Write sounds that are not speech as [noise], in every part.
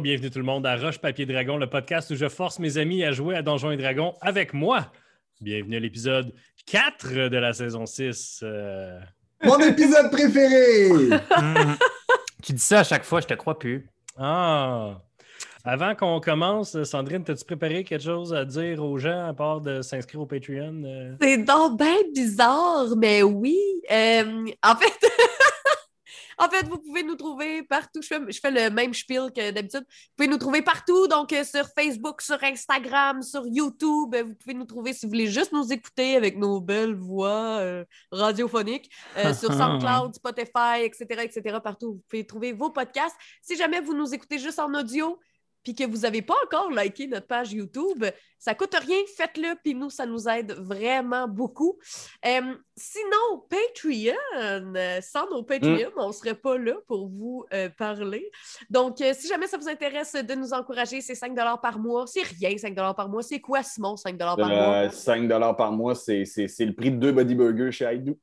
Bonjour, bienvenue tout le monde à Roche Papier Dragon, le podcast où je force mes amis à jouer à Donjons et Dragons avec moi. Bienvenue à l'épisode 4 de la saison 6. Euh, Mon épisode préféré! [laughs] Tu dis ça à chaque fois, je te crois plus. Ah! Avant qu'on commence, Sandrine, as-tu préparé quelque chose à dire aux gens à part de s'inscrire au Patreon? euh? C'est donc bien bizarre, mais oui. Euh, en fait, [laughs] en fait, vous pouvez nous trouver partout. Je fais, je fais le même spiel que d'habitude. Vous pouvez nous trouver partout, donc euh, sur Facebook, sur Instagram, sur YouTube. Euh, Vous pouvez nous trouver si vous voulez juste nous écouter avec nos belles voix euh, radiophoniques. euh, [laughs] sur SoundCloud, Spotify, etc., etc. Partout, vous pouvez trouver vos podcasts. Si jamais vous nous écoutez juste en audio, puis que vous n'avez pas encore liké notre page YouTube, ça coûte rien, faites-le, puis nous, ça nous aide vraiment beaucoup. Euh, sinon, Patreon, euh, sans nos Patreon, on ne serait pas là pour vous euh, parler. Donc, si jamais ça vous intéresse de nous encourager, c'est 5 par mois. C'est rien, 5 par mois. C'est quoi, Simon, 5 par mois? Euh, 5 par mois, c'est le prix de deux body burgers chez Haïdou.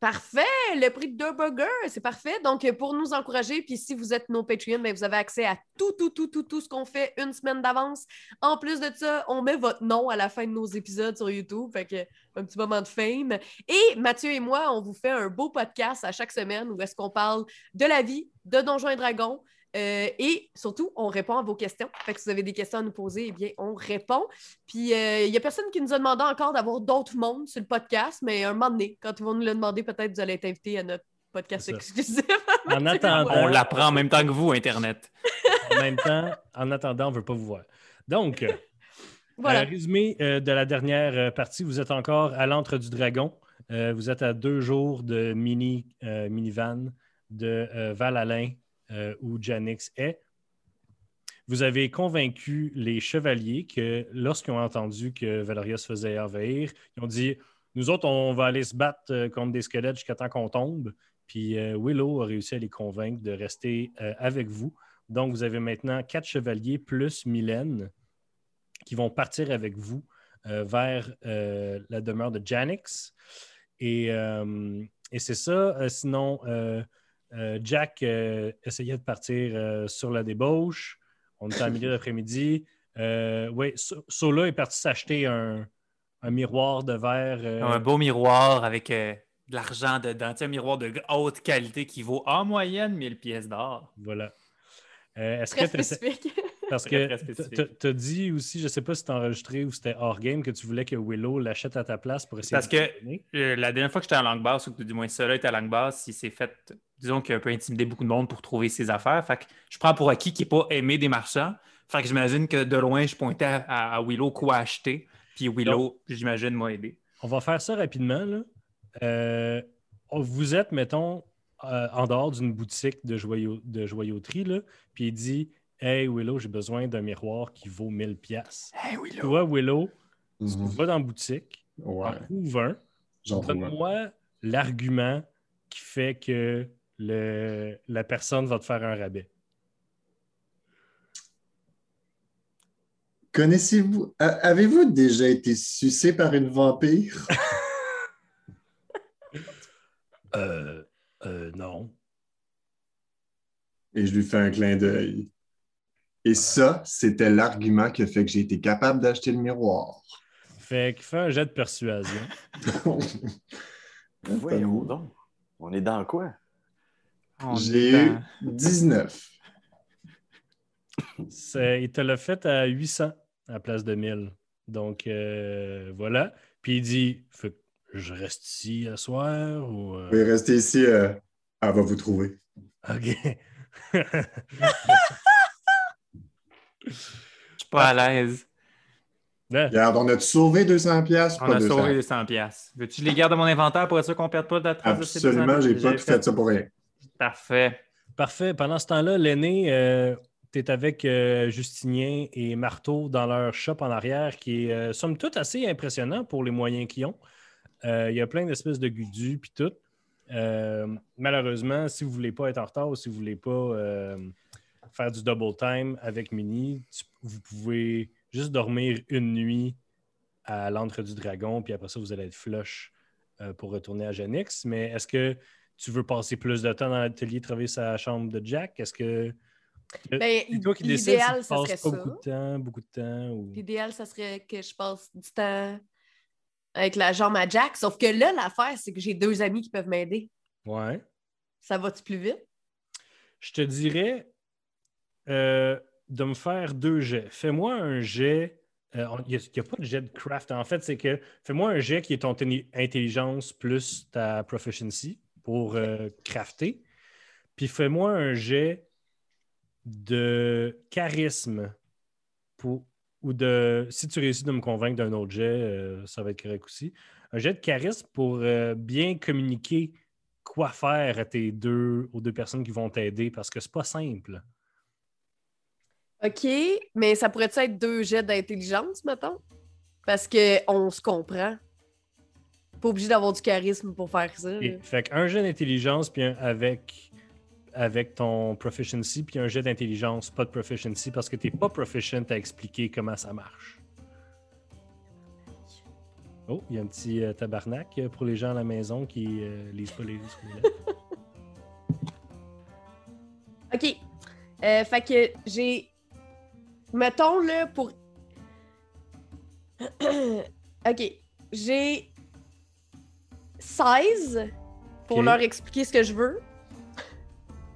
Parfait, le prix de deux burgers, c'est parfait. Donc, pour nous encourager, puis si vous êtes nos Patreon, ben, vous avez accès à tout, tout, tout, tout, tout ce qu'on fait une semaine d'avance. En plus de ça, on met votre nom à la fin de nos épisodes sur YouTube, fait un petit moment de fame. Et Mathieu et moi, on vous fait un beau podcast à chaque semaine où est-ce qu'on parle de la vie, de Donjons et Dragons, euh, et surtout, on répond à vos questions. Fait que si vous avez des questions à nous poser, eh bien, on répond. Puis, euh, il n'y a personne qui nous a demandé encore d'avoir d'autres mondes sur le podcast, mais un moment donné, quand ils vont nous le demander, peut-être vous allez être invité à notre podcast exclusif. [laughs] En attendant, On l'apprend en même temps que vous, Internet. en même temps, en attendant, on ne veut pas vous voir. Donc, euh, voilà. Euh, résumé euh, de la dernière euh, partie, vous êtes encore à l'antre du dragon. Euh, vous êtes à deux jours de mini euh, minivan de euh, Val-Alain euh, où Janix est. Vous avez convaincu les chevaliers que lorsqu'ils ont entendu que Valeria se faisait envahir, ils ont dit Nous autres, on va aller se battre euh, contre des squelettes jusqu'à temps qu'on tombe. Puis euh, Willow a réussi à les convaincre de rester euh, avec vous. Donc, vous avez maintenant quatre chevaliers plus Mylène qui vont partir avec vous vers la demeure de Janix. Et, et c'est ça. Sinon, Jack euh, essayait de partir euh, sur la débauche. On était en milieu [laughs] d'après-midi. Euh, oui, So- Sola est parti s'acheter un, un miroir de verre. euh, Un beau miroir avec euh, de l'argent dedans. Tu un miroir de haute qualité qui vaut en moyenne 1000 pièces d'or. Voilà. Euh, Est-ce Très que spécifique. [laughs] Parce que très spécifique. tu t'as dit aussi, je ne sais pas si c'était enregistré ou c'était hors game, que tu voulais que Willow l'achète à ta place pour essayer Parce de que-. Euh, la dernière fois que j'étais à Langbass, ou que du moins cela était à Langbass, il s'est fait, disons qu'il a un peu intimidé beaucoup de monde pour trouver ses affaires. Fait que je prends pour acquis qu'il n'est pas aimé des marchands. Fait que j'imagine que de loin, je pointais à, Willow quoi acheter. Puis Willow, j'imagine, m'a aidé. On va faire ça rapidement. là. Euh, vous êtes, mettons, euh, en dehors d'une boutique de, joyau- de joyauterie, là, puis il dit Hey Willow, j'ai besoin d'un miroir qui vaut 1000 pièces. Hey Willow! Toi, Willow, tu Mhm. vas dans la boutique, Ouais, en trouves un, j'en trouve un. donne-moi l'argument qui fait que le, la personne va te faire un rabais. Connaissez-vous, avez-vous déjà été sucé par une vampire? [laughs] Euh, euh, non. Et je lui fais un clin d'œil. Et ça, c'était l'argument qui a fait que j'ai été capable d'acheter le miroir. Fait qu'il fait un jet de persuasion. [laughs] Voyons donc. On est dans quoi? On J'ai eu dans- 19. C'est- il te l'a fait à 800 à la place de 1000. Donc, euh, voilà. Puis il dit Fait que Je reste ici à soir ou. euh, Vous pouvez rester ici, euh, elle va vous trouver. OK. Je suis pas à l'aise. Regarde, on a sauvé 200 pièces, On pas a 200. sauvé 200 pièces. Veux-tu les garder dans mon inventaire pour être sûr qu'on ne perde pas de la trace de ces 200 Absolument, j'ai pas tout fait ça pour rien. Parfait. Parfait. Pendant ce temps-là, l'aîné, tu es avec euh, Justinien et Marteau dans leur shop en arrière qui est, euh, somme toute, assez impressionnant pour les moyens qu'ils ont. Euh, Il y a plein d'espèces de gudus puis tout. Euh, malheureusement, si vous ne voulez pas être en retard ou si vous ne voulez pas euh, faire du double time avec Mini, vous pouvez juste dormir une nuit à l'antre du dragon, puis après ça, vous allez être flush euh, pour retourner à Genix. Mais est-ce que tu veux passer plus de temps dans l'atelier, travailler sa chambre de Jack? Est-ce que Ben, C'est toi qui décides si l'idéal, tu ça passes serait pas ça. beaucoup de temps, beaucoup de temps. Ou... L'idéal, ça serait que je passe du temps avec la jambe à Jack. Sauf que là, l'affaire, c'est que j'ai deux amis qui peuvent m'aider. Ouais. Ça va-tu plus vite? Je te dirais euh, de me faire deux jets. Fais-moi un jet. euh, Il n'y a, pas de jet de craft. En fait, c'est que fais-moi un jet qui est ton intelligence plus ta proficiency pour euh, crafter. Puis fais-moi un jet de charisme pour, ou de. Si tu réussis de me convaincre d'un autre jet, euh, ça va être correct aussi. Un jet de charisme pour euh, bien communiquer quoi faire à tes deux, aux deux personnes qui vont t'aider parce que c'est pas simple. OK, mais ça pourrait être deux jets d'intelligence, mettons? Parce qu'on se comprend. Pas obligé d'avoir du charisme pour faire ça. Et, fait qu'un jet d'intelligence puis un avec, avec ton proficiency, puis un jet d'intelligence, pas de proficiency, parce que t'es pas proficient à expliquer comment ça marche. Oh, il y a un petit euh, tabarnak euh, pour les gens à la maison qui euh, lisent pas les livres. [laughs] OK. Euh, fait que j'ai. Mettons, là, pour. [clears throat] OK. J'ai 16 pour leur expliquer ce que je veux.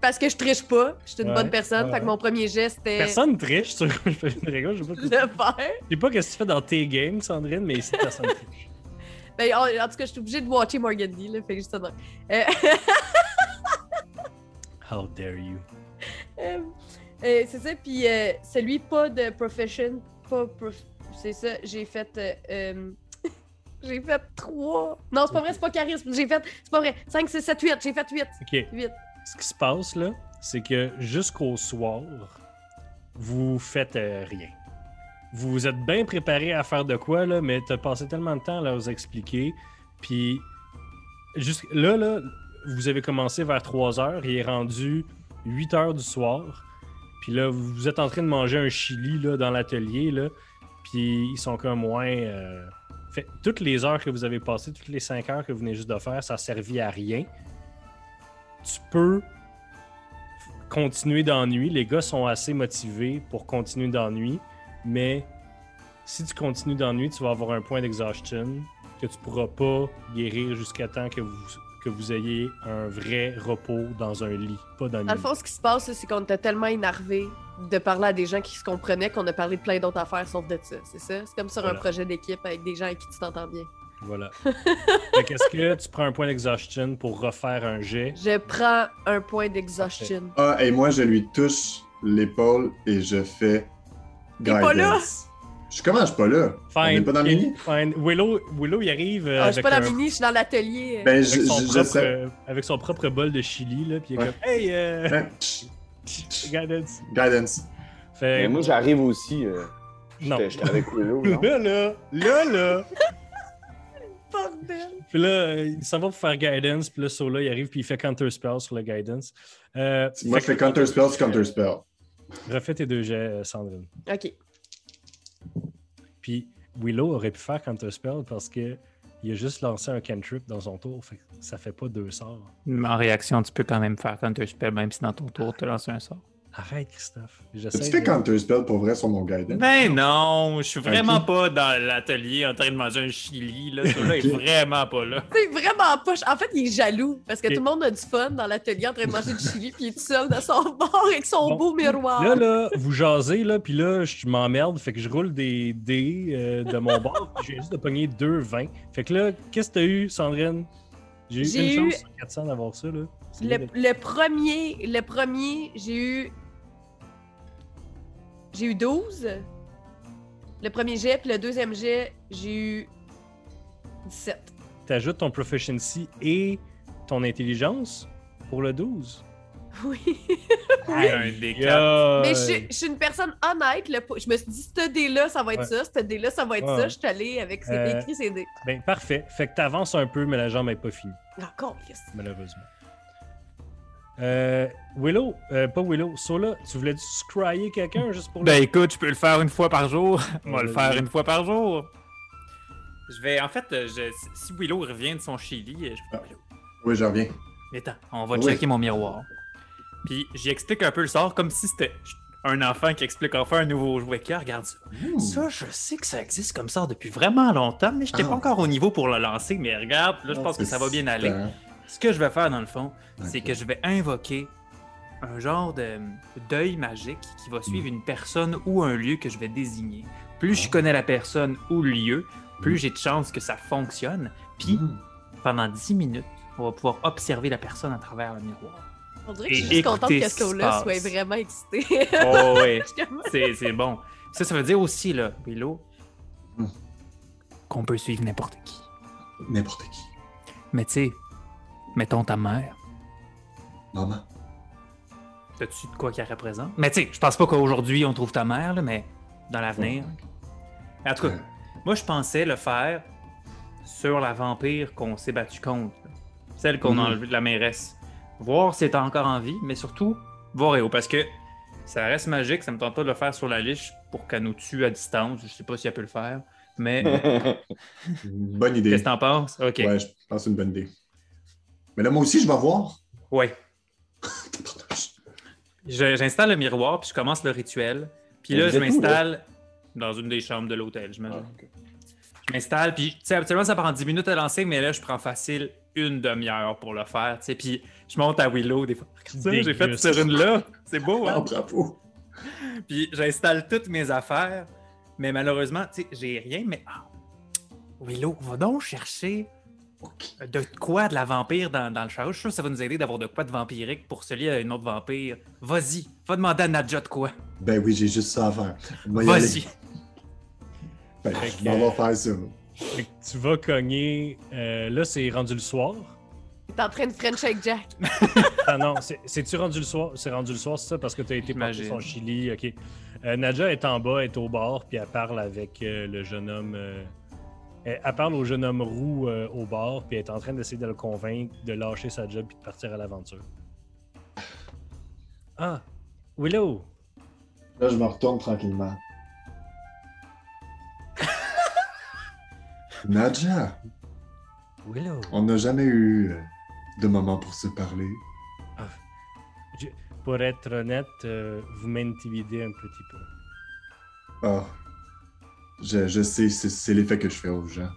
Parce que je triche pas. Je suis une Ouais, bonne personne. ouais, Fait que mon premier geste, c'était Personne triche sur [laughs] je fais une règle, je sais pas, le faire. je sais pas ce que tu fais dans tes games, Sandrine, mais ici, personne triche. [laughs] Ben, en, en tout cas, je suis obligée de watcher Morgandy, là. Fait que juste ça. de même. Euh, [laughs] How dare you? Euh, euh, c'est ça, puis euh, celui pas de profession, pas prof- c'est ça, j'ai fait euh, j'ai fait 3. Non, c'est pas vrai, c'est pas charisme, j'ai fait c'est pas vrai. 5 6 7 8, j'ai fait 8. OK. 8. Ce qui se passe là, c'est que jusqu'au soir, vous faites euh, rien. Vous êtes bien préparé à faire de quoi, là, mais t'as passé tellement de temps à leur expliquer. Puis jusqu- là, là, vous avez commencé vers 3 heures, il est rendu 8 heures du soir. Puis là, vous êtes en train de manger un chili là, dans l'atelier, là. Puis ils sont comme moins. euh, Toutes les heures que vous avez passées, toutes les 5 heures que vous venez juste de faire, ça a servi à rien tu peux continuer d'ennui. Les gars sont assez motivés pour continuer d'ennui, mais si tu continues d'ennui, tu vas avoir un point d'exhaustion que tu pourras pas guérir jusqu'à temps que vous, que vous ayez un vrai repos dans un lit, pas dans Dans le fond, ce qui se passe, c'est qu'on était tellement énervé de parler à des gens qui se comprenaient qu'on a parlé de plein d'autres affaires sauf de ça, c'est ça? C'est comme sur un projet d'équipe avec des gens avec qui tu t'entends bien. Voilà. [laughs] Fait qu'est-ce que tu prends un point d'exhaustion pour refaire un jet? Je prends un point d'exhaustion. Ah, et moi, je lui touche l'épaule et je fais T'es pas là? Je comment je suis pas là? On Fine. n'est pas dans le mini? Fine. Willow, Willow, il arrive euh, Ah, je suis pas dans un- le mini, je suis dans l'atelier. Ben, avec son je, propre, euh, avec son propre bol de chili, là, puis il est Ouais. comme « Hey, euh, [laughs] guidance. Guidance. Fait Mais moi, j'arrive aussi. euh, non. J'étais avec Willow. [laughs] non? Là, là, là, là. [laughs] Bordel! Puis là, il s'en va pour faire guidance, puis là, Sola, il arrive, puis il fait counter spell sur le guidance. Euh, Moi, je fais counter spell sur counter spell. Refais tes deux jets, Sandrine. Ok. Puis Willow aurait pu faire counter spell parce que il a juste lancé un cantrip dans son tour, ça fait pas deux sorts. En réaction, tu peux quand même faire counter spell, même si dans ton tour, tu lances un sort. Arrête, Christophe. Tu fais de- counter spell pour vrai sur mon guidance? Ben non, je suis vraiment pas dans l'atelier en train de manger un chili. Là, celui-là est vraiment pas là. C'est vraiment pas. En fait, il est jaloux parce que tout le monde a du fun dans l'atelier en train de manger du chili, puis il est tout seul de son [laughs] bord avec son Bon. beau miroir. Là, là, vous jasez, là, puis là, je m'emmerde, fait que je roule des dés euh, de mon bord, puis j'ai juste de pogner deux 20. Fait que là, qu'est-ce que t'as eu, Sandrine? J'ai eu une eu- chance sur 400 d'avoir ça, là. Le premier, le premier, j'ai eu. J'ai eu 12. Le premier jet, puis le deuxième jet, j'ai eu 17. T'ajoutes ton proficiency et ton intelligence pour le 12. Oui. Un des quatre. Yeah. Mais je, suis- je suis une personne honnête. je me suis dit, ce dé-là, ça va être Ouais. ça. Ce dé-là, ça va être Ouais. ça. Je suis allée avec ces Euh, écrit ces dés. Ben, parfait. Fait que t'avances un peu, mais la jambe n'est pas finie, Encore, yes. malheureusement. Euh, Willow, euh, pas Willow, Sola, tu voulais-tu scryer quelqu'un juste pour Ben écoute, je peux le faire une fois par jour. [laughs] Moi, le vas-y. faire une fois par jour. Je vais, en fait, euh, je- si Willow revient de son chili, euh, je Ah. Willow, Oui, j'en reviens. mais attends, on va Oui. checker mon miroir. Puis j'y explique un peu le sort comme si c'était un enfant qui explique enfin un nouveau jouet. Qui regarde ça. Ça, je sais que ça existe comme ça depuis vraiment longtemps, mais je n'étais Ah. pas encore au niveau pour le lancer. Mais regarde, là, je pense que ça va bien aller. Super. Ce que je vais faire dans le fond, c'est que je vais invoquer un genre de deuil magique qui va suivre une personne ou un lieu que je vais désigner. Plus je connais la personne ou le lieu, plus Mm. j'ai de chances que ça fonctionne. Puis Mm. pendant 10 minutes, on va pouvoir observer la personne à travers le miroir. On dirait que je Et suis juste contente que ce soit vraiment excité. Oh oui, [laughs] c'est c'est bon. Ça, ça veut dire aussi, là, Willow, Mm. qu'on peut suivre n'importe qui. N'importe qui. Mais tu sais, mettons ta mère. Maman. T'as-tu de quoi qu'elle représente? Mais tu sais, je pense pas qu'aujourd'hui on trouve ta mère, là, mais dans l'avenir. En tout cas, Ouais. moi je pensais le faire sur la vampire qu'on s'est battu contre. Celle qu'on a Mhm. enlevée de la mairesse. Voir si elle est encore en vie, mais surtout voir Eo. Parce que ça reste magique, ça me tente pas de le faire sur la liche pour qu'elle nous tue à distance. Je sais pas si elle peut le faire. Mais [laughs] bonne idée. qu'est-ce que t'en penses? Ok. Ouais, je pense que c'est une bonne idée. Mais là, moi aussi, je vais voir. Ouais. [laughs] Je- J'installe le miroir, puis je commence le rituel. Puis là, je m'installe dans une des chambres de l'hôtel, j'imagine. Ah, ok. Je m'installe, puis tu sais, habituellement, ça prend 10 minutes à lancer, mais là, je prends facile une demi-heure pour le faire, tu sais. Puis je monte à Willow des fois. J'ai fait sur une là. C'est beau, Ah, hein? bravo. Puis j'installe toutes mes affaires, mais malheureusement, tu sais, j'ai rien, mais... Ah, Willow, va donc chercher. De quoi de la vampire dans, dans le char? Je suis sûr que ça va nous aider d'avoir de quoi de vampirique pour se lier à une autre vampire. Vas-y, va demander à Nadja de quoi. Ben oui, j'ai juste ça à faire. Vas-y. Ben, je m'en vais faire ça. Fait que tu vas cogner. euh, là, c'est rendu le soir. T'es en train de French avec Jack. [laughs] Ah non, c'est- c'est-tu rendu le soir? C'est rendu le soir, c'est ça? Parce que tu as été J'imagine. son Chili. OK. Euh, Nadja est en bas, est au bar, puis elle parle avec euh, le jeune homme. Euh, elle, elle parle au jeune homme roux euh, au bar, puis elle est en train d'essayer de le convaincre de lâcher sa job puis de partir à l'aventure. Ah, Willow! Là, je me retourne tranquillement. [laughs] Nadja, Willow! on n'a jamais eu euh, de moment pour se parler. Je- pour être honnête, euh, vous m'intimidez un petit peu. Ah, je, je sais, c'est- l'effet que je fais aux gens.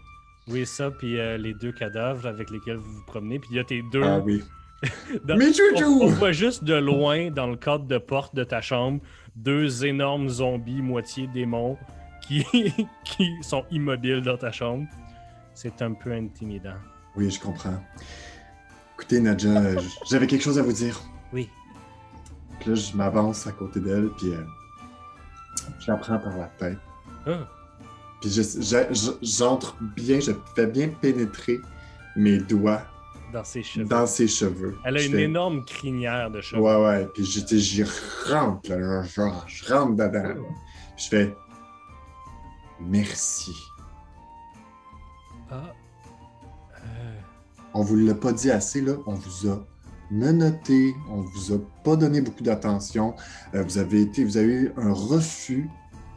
Oui, ça, puis euh, les deux cadavres avec lesquels vous vous promenez, puis il y a tes deux. Ah oui. [laughs] Dans- Mais on, on voit juste de loin, dans le cadre de porte de ta chambre, deux énormes zombies moitié démons [laughs] qui, qui sont immobiles dans ta chambre. C'est un peu intimidant. Oui, je comprends. Écoutez, Nadja, euh, j'avais quelque chose à vous dire. Oui. Puis là, je m'avance à côté d'elle, puis euh, je la prends par la tête. Ah, Puis je- je- je- j'entre bien, je fais bien pénétrer mes doigts dans ses cheveux. dans ses cheveux. Elle a Je une fais- énorme crinière de cheveux. Ouais, ouais. Puis j'y rentre, là, genre, je rentre dedans. là. Je fais merci. Ah. Euh, On vous l'a pas dit assez, là. On vous a menotté, on vous a pas donné beaucoup d'attention. Euh, vous avez été, vous avez eu un refus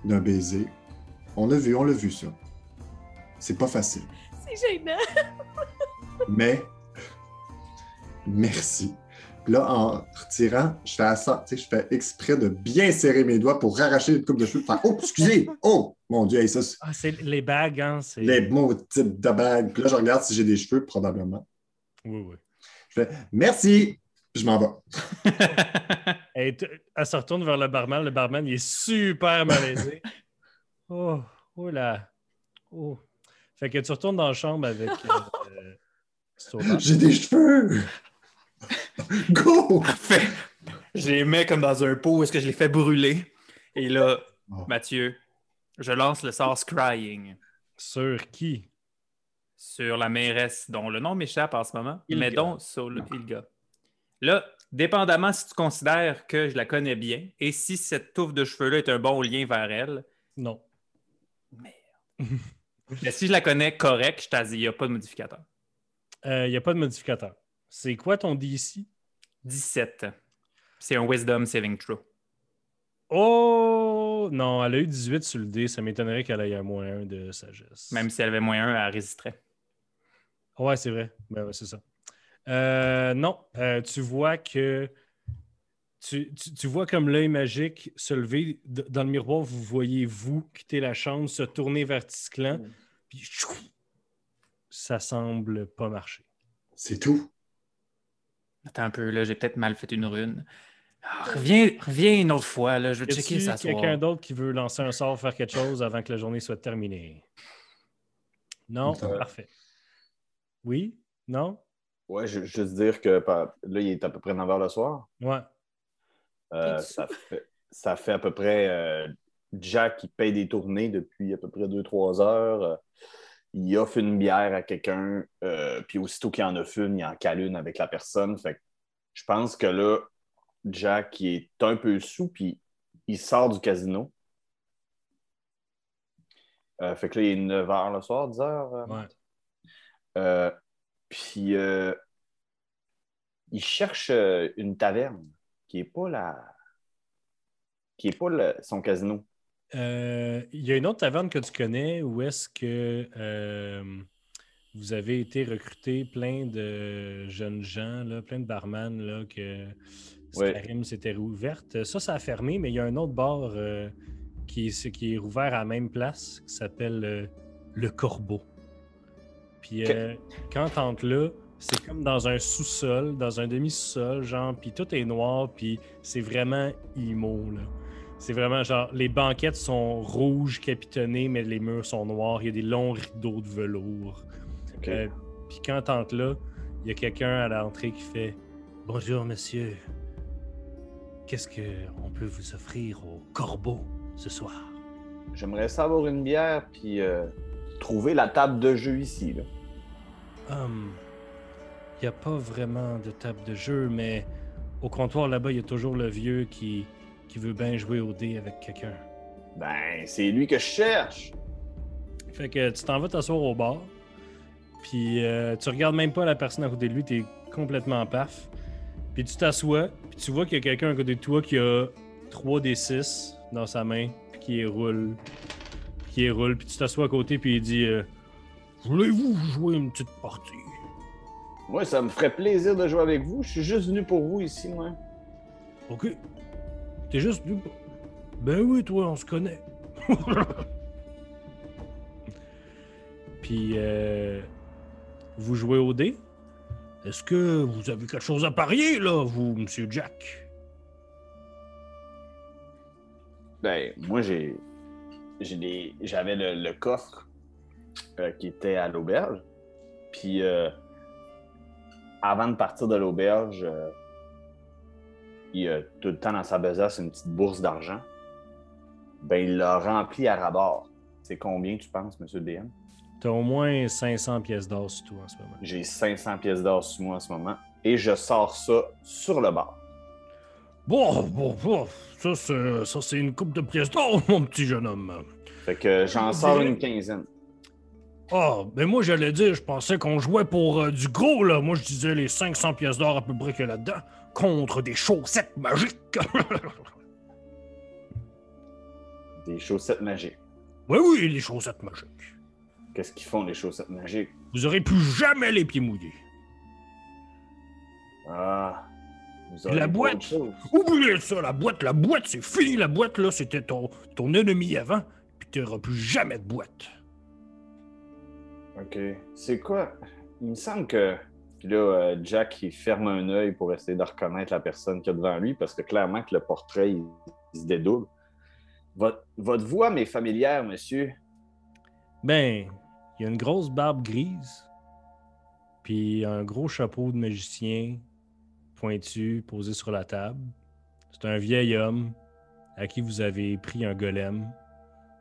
d'un baiser. On l'a vu, on l'a vu ça. C'est pas facile. C'est gênant. [laughs] Mais merci. Puis là, en retirant, je fais, sais, je fais exprès de bien serrer mes doigts pour arracher une coupe de cheveux. Faire, oh, excusez! [laughs] Oh, mon Dieu, hey, ça, c'est Ah, c'est les bagues, hein? C'est... les mots type de bague. Puis là, je regarde si j'ai des cheveux, probablement. Oui, oui. Je fais merci! Puis je m'en vais. [laughs] T- elle se retourne vers le barman. Le barman, il est super malaisé. Oh, oh là. Oh. Fait que tu retournes dans la chambre avec euh, [laughs] euh. J'ai des cheveux! [laughs] Go! Parfait. Je les mets comme dans un pot où est-ce que je les fais brûler. Et là, Oh. Mathieu, je lance le sort Scrying Sur qui? sur la mairesse dont le nom m'échappe en ce moment, Ilga. mais dont Sol Ilga. Là, dépendamment si tu considères que je la connais bien et si cette touffe de cheveux-là est un bon lien vers elle, Non. Mais si je la connais correct, je t'ai dit, il n'y a pas de modificateur. Il n'y a pas de modificateur. C'est quoi ton DC? 17. C'est un Wisdom Saving Throw. Oh! Non, elle a eu 18 sur le dé. Ça m'étonnerait qu'elle ait un moins 1 de sagesse. Même si elle avait moins 1, elle résisterait. Ouais, c'est vrai. Ben ouais, c'est ça. Euh, non, euh, tu vois que tu, tu- tu vois comme l'œil magique se lever. Dans le miroir, vous voyez vous quitter la chambre, se tourner vers Tisclan, Mm. puis chou, ça semble pas marcher. C'est tout. Attends un peu, là, j'ai peut-être mal fait une rune. Ah, reviens, reviens une autre fois, là, je vais checker ça quelqu'un d'autre qui veut lancer un sort, faire quelque chose avant que la journée soit terminée? Non? Euh, Parfait. Oui? Non? Ouais, je veux juste dire que là, il est à peu près 9 h le soir. Ouais. Euh, ça, fait, ça fait à peu près euh, Jack qui paye des tournées depuis à peu près 2-3 heures. Euh, il offre une bière à quelqu'un, euh, puis aussitôt qu'il en offre une, il en cale une avec la personne. Fait que je pense que là, Jack il est un peu sous, puis il sort du casino. Euh, fait que là, il est 9 h le soir, 10 h. Ouais. Euh, puis euh, il cherche euh, une taverne qui n'est pas la. qui n'est pas le- son casino. Euh, Il y a une autre taverne que tu connais où est-ce que euh, vous avez été recruté plein de jeunes gens, là, plein de barman, là, que Ouais. Skyrim s'était rouverte. Ça, ça a fermé, mais il y a un autre bar euh, qui, est, qui est rouvert à la même place qui s'appelle Le Corbeau. Puis euh, quand t'entres là, c'est comme dans un sous-sol, dans un demi-sous-sol, genre, puis tout est noir, puis c'est vraiment immo, là. C'est vraiment genre, les banquettes sont rouges, capitonnées, mais les murs sont noirs. Il y a des longs rideaux de velours. OK. Euh, Puis quand t'entres là, il y a quelqu'un à l'entrée qui fait Bonjour, monsieur. Qu'est-ce qu'on peut vous offrir au corbeau ce soir? J'aimerais savoir une bière, puis euh, trouver la table de jeu ici. Là. Hum, Il n'y a pas vraiment de table de jeu, mais au comptoir là-bas, il y a toujours le vieux qui, qui veut bien jouer au dé avec quelqu'un. Ben, c'est lui que je cherche. Fait que tu t'en vas t'asseoir au bar, puis euh, tu regardes même pas la personne à côté de lui, t'es complètement paf. Puis tu t'assois, puis tu vois qu'il y a quelqu'un à côté de toi qui a 3 des 6 dans sa main, puis qui les roule. Puis qui les roule, puis tu t'assois à côté, puis il dit euh, Voulez-vous jouer une petite partie Moi, ça me ferait plaisir de jouer avec vous. Je suis juste venu pour vous ici, moi. Ok. T'es juste venu pour- Ben oui, toi, on se connaît. [laughs] Puis, euh, vous jouez au dé? Est-ce que vous avez quelque chose à parier, là, vous, Monsieur Jack? Ben, moi, j'ai. j'ai des- J'avais le, le coffre euh, qui était à l'auberge. Puis, euh, avant de partir de l'auberge, euh, il a tout le temps dans sa besace une petite bourse d'argent. Ben, il l'a rempli à rabord. C'est combien, tu penses, monsieur DM? T'as au moins 500 pièces d'or sur toi en ce moment. J'ai 500 pièces d'or sur moi en ce moment. Et je sors ça sur le bar. Bon, bon, bon, ça, c'est, une coupe de pièces d'or, [laughs] mon petit jeune homme. Fait que j'en Je sors une quinzaine. Ah, ben moi, j'allais dire, je pensais qu'on jouait pour euh, du gros, là. Moi, je disais les 500 pièces d'or à peu près qu'il y a là-dedans, contre des chaussettes magiques. [laughs] Des chaussettes magiques. oui, oui, les chaussettes magiques. Qu'est-ce qu'ils font, les chaussettes magiques? Vous aurez plus jamais les pieds mouillés. Ah. Vous La boîte. Oubliez ça, la boîte, la boîte, c'est fini, la boîte, là, c'était ton, ton ennemi avant, puis t'auras plus jamais de boîte. OK. C'est quoi? Il me semble que. Là, euh, Jack, il ferme un œil pour essayer de reconnaître la personne qu'il y a devant lui, parce que clairement que le portrait, il, se dédouble. Votre voix m'est familière, monsieur. Ben, il y a une grosse barbe grise, puis un gros chapeau de magicien pointu posé sur la table. C'est un vieil homme à qui vous avez pris un golem,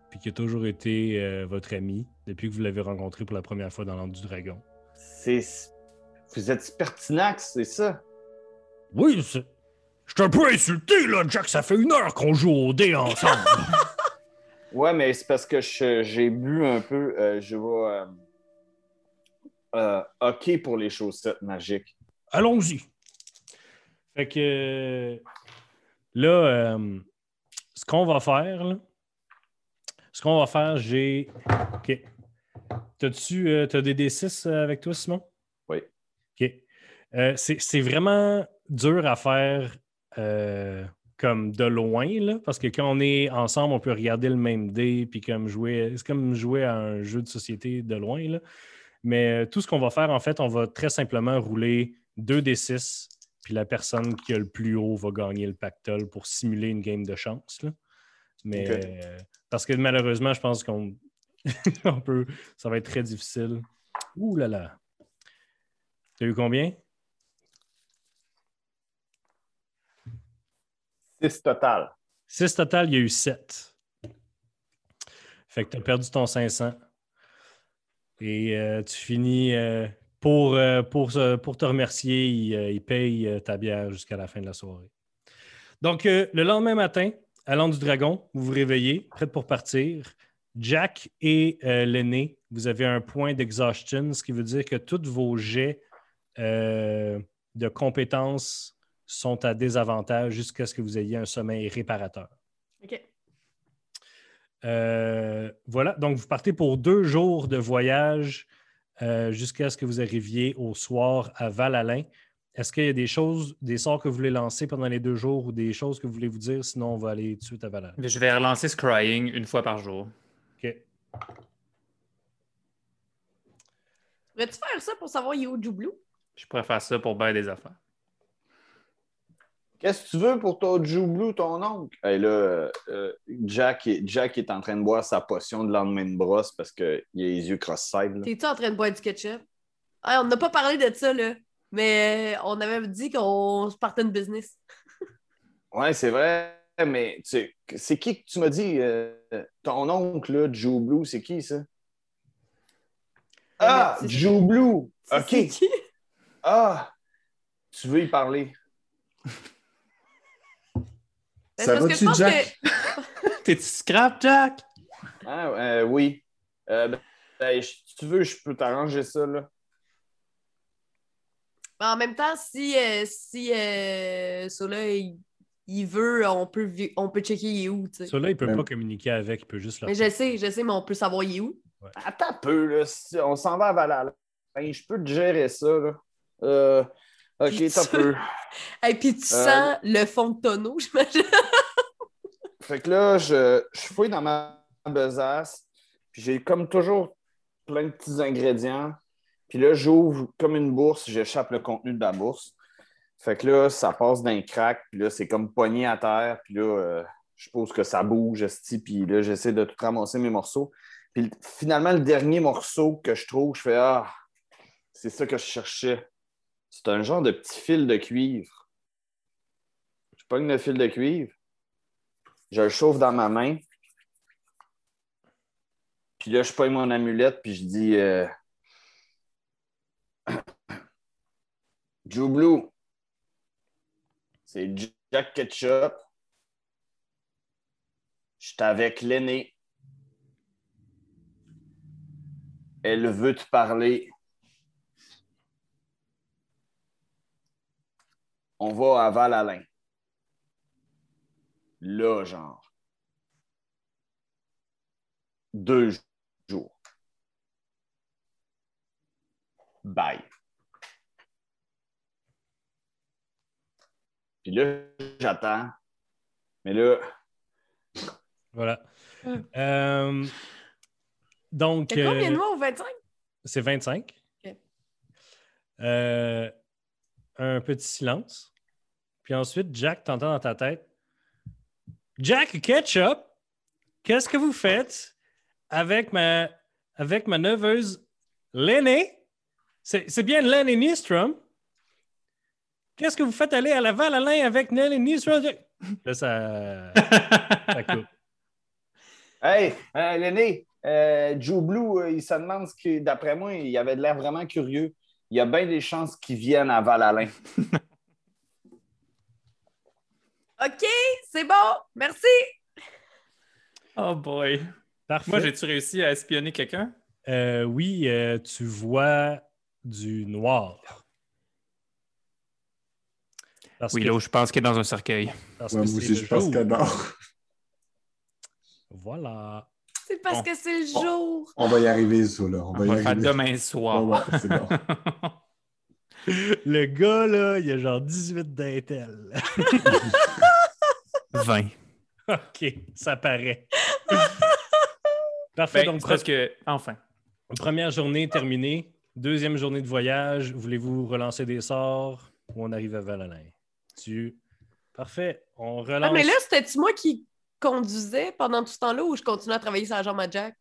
puis qui a toujours été euh, votre ami depuis que vous l'avez rencontré pour la première fois dans l'Antre du Dragon. C'est. Vous êtes Spertinax, c'est ça? Oui, c'est- je suis un peu insulté, là, Jack. Ça fait une heure qu'on joue au dé ensemble. [laughs] Ouais, mais c'est parce que j'ai bu un peu. euh, je vais. euh, euh, OK pour les chaussettes magiques. Allons-y. Fait que là, ce qu'on va faire, là, ce qu'on va faire, j'ai. OK. T'as-tu euh, des D6 avec toi, Simon? Oui. OK. Euh, c'est vraiment dur à faire euh, comme de loin, là, parce que quand on est ensemble, on peut regarder le même dé, puis comme jouer. C'est comme jouer à un jeu de société de loin. Là. Mais euh, tout ce qu'on va faire, en fait, on va très simplement rouler 2 des 6, puis la personne qui a le plus haut va gagner le pactole pour simuler une game de chance. là. Mais. Parce que malheureusement, je pense qu'on [laughs] on peut. Ça va être très difficile. Ouh là là. T'as eu combien? 6 total. 6 total, il y a eu 7. Fait que tu as perdu ton 500. Et euh, tu finis euh, pour, euh, pour, pour te remercier, il, il paye ta bière jusqu'à la fin de la soirée. Donc, le lendemain matin, l'Anse du Dragon, vous vous réveillez, prête pour partir. Jack et euh, l'aîné, vous avez un point d'exhaustion, ce qui veut dire que tous vos jets euh, de compétences sont à désavantage jusqu'à ce que vous ayez un sommeil réparateur. OK. Euh, voilà, donc vous partez pour deux jours de voyage jusqu'à ce que vous arriviez au soir à Val-Alain. Est-ce qu'il y a des choses, des sorts que vous voulez lancer pendant les deux jours ou des choses que vous voulez vous dire? Sinon, on va aller tout de suite à Val-Alain. Je vais relancer Scrying une fois par jour. OK. Pourrais-tu faire ça pour savoir il est où Joublou? Je pourrais faire ça pour bien des affaires. Qu'est-ce que tu veux pour ton Joublou, ton oncle? Et là, euh, Jack, est, Jack est en train de boire sa potion de lendemain de brosse parce qu'il a les yeux cross-side. T'es-tu en train de boire du ketchup? Hey, on n'a pas parlé de ça, là. Mais euh, on avait dit qu'on se partait de business. Ouais, c'est vrai, mais tu sais, c'est qui que tu m'as dit? euh, ton oncle, là, Joublou, c'est qui ça? Ah, c'est- Joublou! C'est- c'est OK. qui? Ah, tu veux y parler? Ben, Ça parce que va-tu, je pense Jack? que- [laughs] T'es-tu scrap, Jack? Ah, euh, oui. Euh, ben, ben, si tu veux, je peux t'arranger ça, là. Mais en même temps, si, euh, si euh, Sola, il, il veut, on peut, on peut checker il est où, tu sais. Ça là, il ne peut pas communiquer avec, il peut juste Mais je sais, je sais, mais on peut savoir il est où. Attends un peu, là. Si on s'en va à Valhalla. Ben, je peux te gérer ça, là. Euh, OK, Puis t'as tu- peu. [laughs] Et puis tu Euh, sens le fond de tonneau, [laughs] j'imagine. Fait que là, je, je fouille dans ma besace. Puis j'ai comme toujours plein de petits ingrédients. Puis là, j'ouvre comme une bourse, j'échappe le contenu de la bourse. Fait que là, ça passe d'un crack, puis là, c'est comme pogné à terre, puis là, euh, je suppose que ça bouge, puis là, j'essaie de tout ramasser mes morceaux. Puis le- finalement, le dernier morceau que je trouve, je fais Ah, c'est ça que je cherchais. C'est un genre de petit fil de cuivre. Je pogne le fil de cuivre, je le chauffe dans ma main, puis là, je pogne mon amulette, puis je dis euh, Blue, c'est Jack Ketchup. Je suis avec l'aîné. Elle veut te parler. On va à Val-Alain. Là, genre. Deux jours. Bye. Puis là, j'attends. Mais là, Voilà. Hum. Euh, donc, T'as combien de euh, mois au 25? c'est 25. Ok. Euh, un petit silence. Puis ensuite, Jack t'entend dans ta tête. Jack Ketchup, qu'est-ce que vous faites avec ma, avec ma neveuse Lenny? C'est c'est bien Lenny Nystrom. Qu'est-ce que vous faites aller à la Val-Alain avec Lenny Nystrom? Là, ça, [laughs] ça coupe. Hey, euh, l'aîné, euh, Joe Blue, euh, il se demande ce que, d'après moi, il avait de l'air vraiment curieux. Il y a bien des chances qu'il vienne à Val-Alain. [laughs] OK, c'est bon. Merci. Oh boy. Parfait. Moi, j'ai-tu réussi à espionner quelqu'un? Euh, oui, euh, tu vois du noir. Parce Oui, que- là, je pense qu'il est dans un cercueil. parce Ouais, que moi c'est aussi, le je pense jour. qu'elle dort. Voilà. C'est parce que c'est le jour. On va y arriver, ça, là. On On va y va faire arriver. demain soir. Ouais, ouais, c'est bon. [laughs] Le gars, là, il a genre 18 d'intel. 20. OK, ça paraît. [laughs] Parfait. Ben, donc, presque. Enfin. première journée terminée. Deuxième journée de voyage. Voulez-vous relancer des sorts ou on arrive à Valalin? Tu... Parfait. On relance. Ah, mais là, c'était-tu moi qui conduisais pendant tout ce temps-là ou je continuais à travailler sur la jambe à Jack?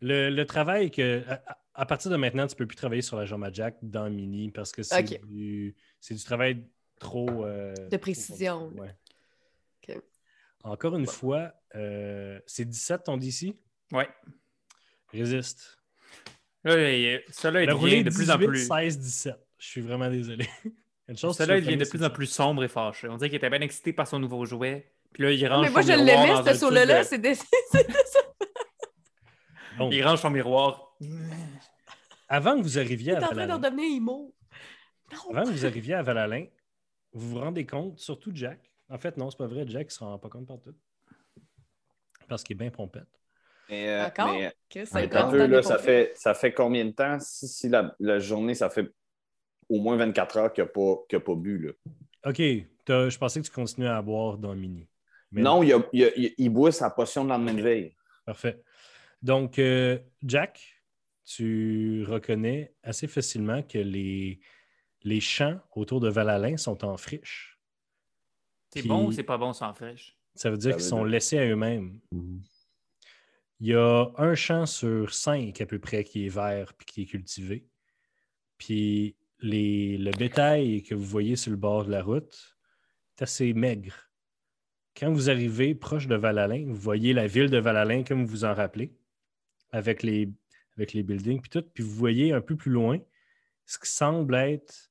Le, le travail que. À, à partir de maintenant, tu ne peux plus travailler sur la jambe à Jack dans Mini parce que c'est du, c'est du travail trop. euh, De précision. trop- ouais. Ok. Encore une fois, euh, c'est 17 ton DC? Ouais. Résiste. Là, il- ça là, roulé de plus en 18, plus. 16, 17. Je suis vraiment désolé. [laughs] Une chose, Ça tu là, veux il devient de plus c'est en ça. plus sombre et fâché. On dirait qu'il était bien excité par son nouveau jouet. Puis là, il range mais moi, son je miroir l'aimais, dans ce un solo-là. truc de- C'était c'était ça. Bon, Il range son miroir. avant que vous arriviez Il à est en train de Valalin, avant que vous arriviez à Valalin, vous vous rendez compte, surtout Jack. En fait, non, c'est pas vrai. Jack ne se rend pas compte partout. Parce qu'il est bien pompette. Mais, euh, c'est des ça, pompes. fait, ça fait combien de temps? Si, si la, la journée, ça fait au moins 24 heures qu'il n'a pas, qu'il a pas bu. Là. OK. Je pensais que tu continuais à boire dans Mini. Mais- Non, il, a- il a- il- il boit sa potion de lendemain de veille. Parfait. Donc, euh, Jack, tu reconnais assez facilement que les, les champs autour de Valalin sont en friche. C'est bon ou c'est pas bon sans fraîche? Ça veut dire qu'ils sont dire- laissés à eux-mêmes. Il y a un champ sur cinq à peu près qui est vert puis qui est cultivé. Puis les, le bétail que vous voyez sur le bord de la route est assez maigre. Quand vous arrivez proche de Valalin, vous voyez la ville de Valalin comme vous vous en rappelez, avec les, avec les buildings puis tout. Puis vous voyez un peu plus loin ce qui semble être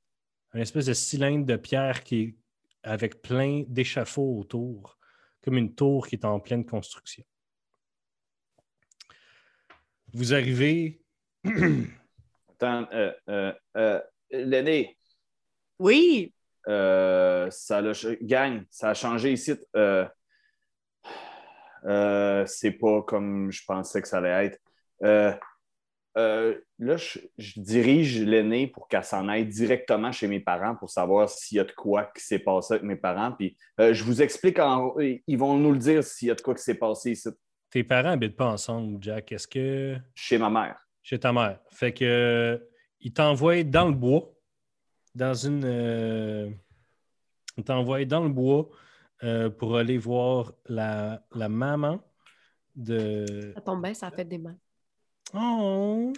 un espèce de cylindre de pierre qui est avec plein d'échafauds autour, comme une tour qui est en pleine construction. Vous arrivez. [clears throat] Attends, euh, euh, euh, L'aîné, Oui. euh, ça l'a gang, ça a changé ici. Euh, euh, c'est pas comme je pensais que ça allait être. Euh, euh, là, je, je dirige l'aîné pour qu'elle s'en aille directement chez mes parents pour savoir s'il y a de quoi qui s'est passé avec mes parents. Puis euh, je vous explique, en- ils vont nous le dire s'il y a de quoi qui s'est passé ici Tes parents habitent pas ensemble, Jack. Est-ce que. chez ma mère. Chez ta mère. Fait que. Il t'envoie dans le bois, dans une. euh, il t'envoie dans le bois euh, pour aller voir la, la maman de. Ça tombe bien, ça a fait des mains. Oh!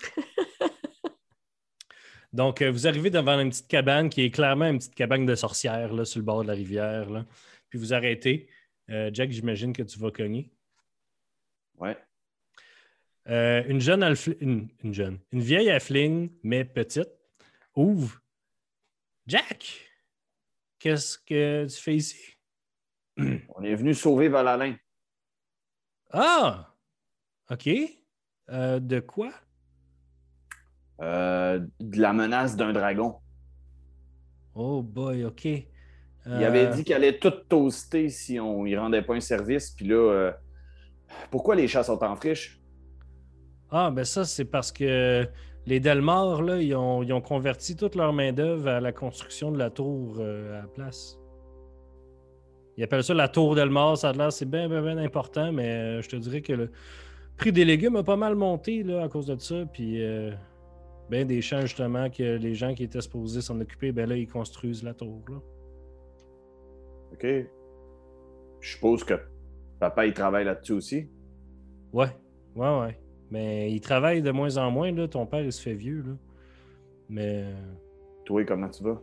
Donc, euh, vous arrivez devant une petite cabane qui est clairement une petite cabane de sorcière là, sur le bord de la rivière. là. Puis vous arrêtez. Euh, Jack, j'imagine que tu vas cogner. Ouais. Euh, une jeune une, une jeune, une vieille affling, mais petite, ouvre. Jack, qu'est-ce que tu fais ici? [clears throat] On est venu sauver Valalin. Ah! OK. Euh, de quoi? Euh, de la menace d'un dragon. Oh boy, OK. Il Euh, avait dit qu'il allait tout toaster si on ne rendait pas un service. Puis là, euh, pourquoi les chats sont en friche? Ah, ben ça, c'est parce que les Delmar, là, ils ont, ils ont converti toute leur main-d'œuvre à la construction de la tour euh, à la place. Ils appellent ça la tour Delmar. Ça a l'air, c'est bien, bien, bien important, mais euh, je te dirais que le prix des légumes a pas mal monté là, à cause de ça. Puis, euh, ben des champs, justement, que les gens qui étaient supposés s'en occuper, ben là, ils construisent la tour. Là. OK. Je suppose que papa, il travaille là-dessus aussi? Ouais, ouais, ouais. Mais ils travaillent de moins en moins. Là. Ton père, il se fait vieux. Là. Mais. euh, Toi, comment tu vas?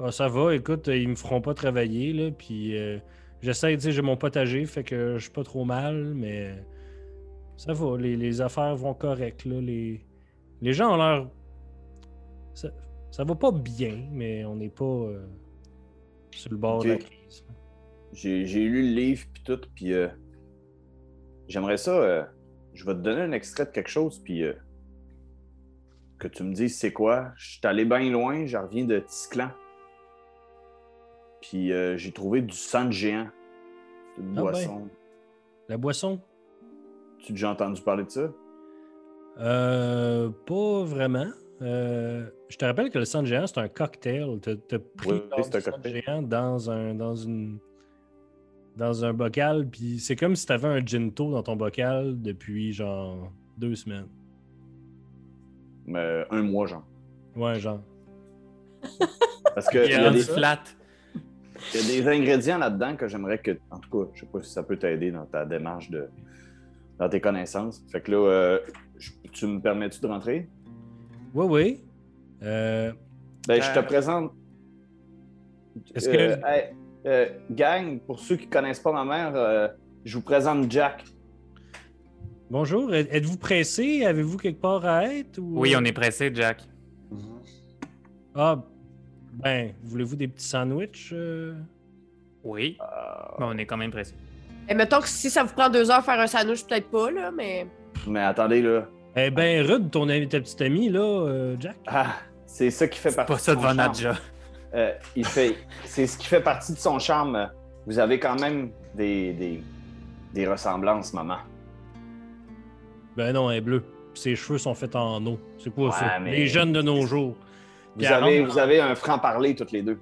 Ah, ça va, écoute, ils me feront pas travailler, là, puis euh, j'essaie, tu sais, j'ai mon potager, fait que je suis pas trop mal, mais ça va, les, les affaires vont correct, là, les, les gens ont l'air... Ça, ça va pas bien, mais on n'est pas euh, sur le bord de la crise. J'ai j'ai lu le livre puis tout, puis euh, j'aimerais ça. Je vais te donner un extrait de quelque chose, puis euh, que tu me dises c'est quoi. Je suis allé bien loin, je reviens de Tisclan. Puis euh, j'ai trouvé du sang de géant. C'est une Ah boisson. La boisson? Tu as déjà entendu parler de ça? Euh, pas vraiment. euh, je te rappelle que le sang géant, c'est un cocktail. Tu as, pris Oui, c'est un sang cocktail. géant dans un, dans une, dans un bocal, puis c'est comme si tu avais un ginto dans ton bocal depuis genre deux semaines. Mais un mois, genre. Ouais, genre. Parce que Il y, a des, flat. il y a des ingrédients là-dedans que j'aimerais que. En tout cas, je sais pas si ça peut t'aider dans ta démarche de. dans tes connaissances. Fait que là, euh, je- tu me permets-tu de rentrer? Oui, oui. Euh, Ben, je te Euh, présente. Est-ce Euh, que- hey, euh, gang, pour ceux qui connaissent pas ma mère, euh, je vous présente Jack. bonjour, êtes- êtes-vous pressé? Avez-vous quelque part à être? Ou... Oui, on est pressé, Jack. Mhm. Ah, ben, voulez-vous des petits sandwichs? euh? Oui, mais on est quand même pressé. Et mettons que si ça vous prend deux heures faire un sandwich, peut-être pas, là, mais. Mais attendez, là. Eh ben, rude, ton ami, ta petite amie, là, euh, Jack. Ah, c'est ça qui fait C'est partie pas ça de devant. Nadja. Euh, il fait, c'est ce qui fait partie de son charme. Vous avez quand même des, des, des ressemblances, maman. Ben non, elle est bleue. Ses cheveux sont faits en eau. C'est quoi Ouais, ça? mais- Les jeunes de nos jours. Vous avez, rentre- vous avez un franc-parler toutes les deux.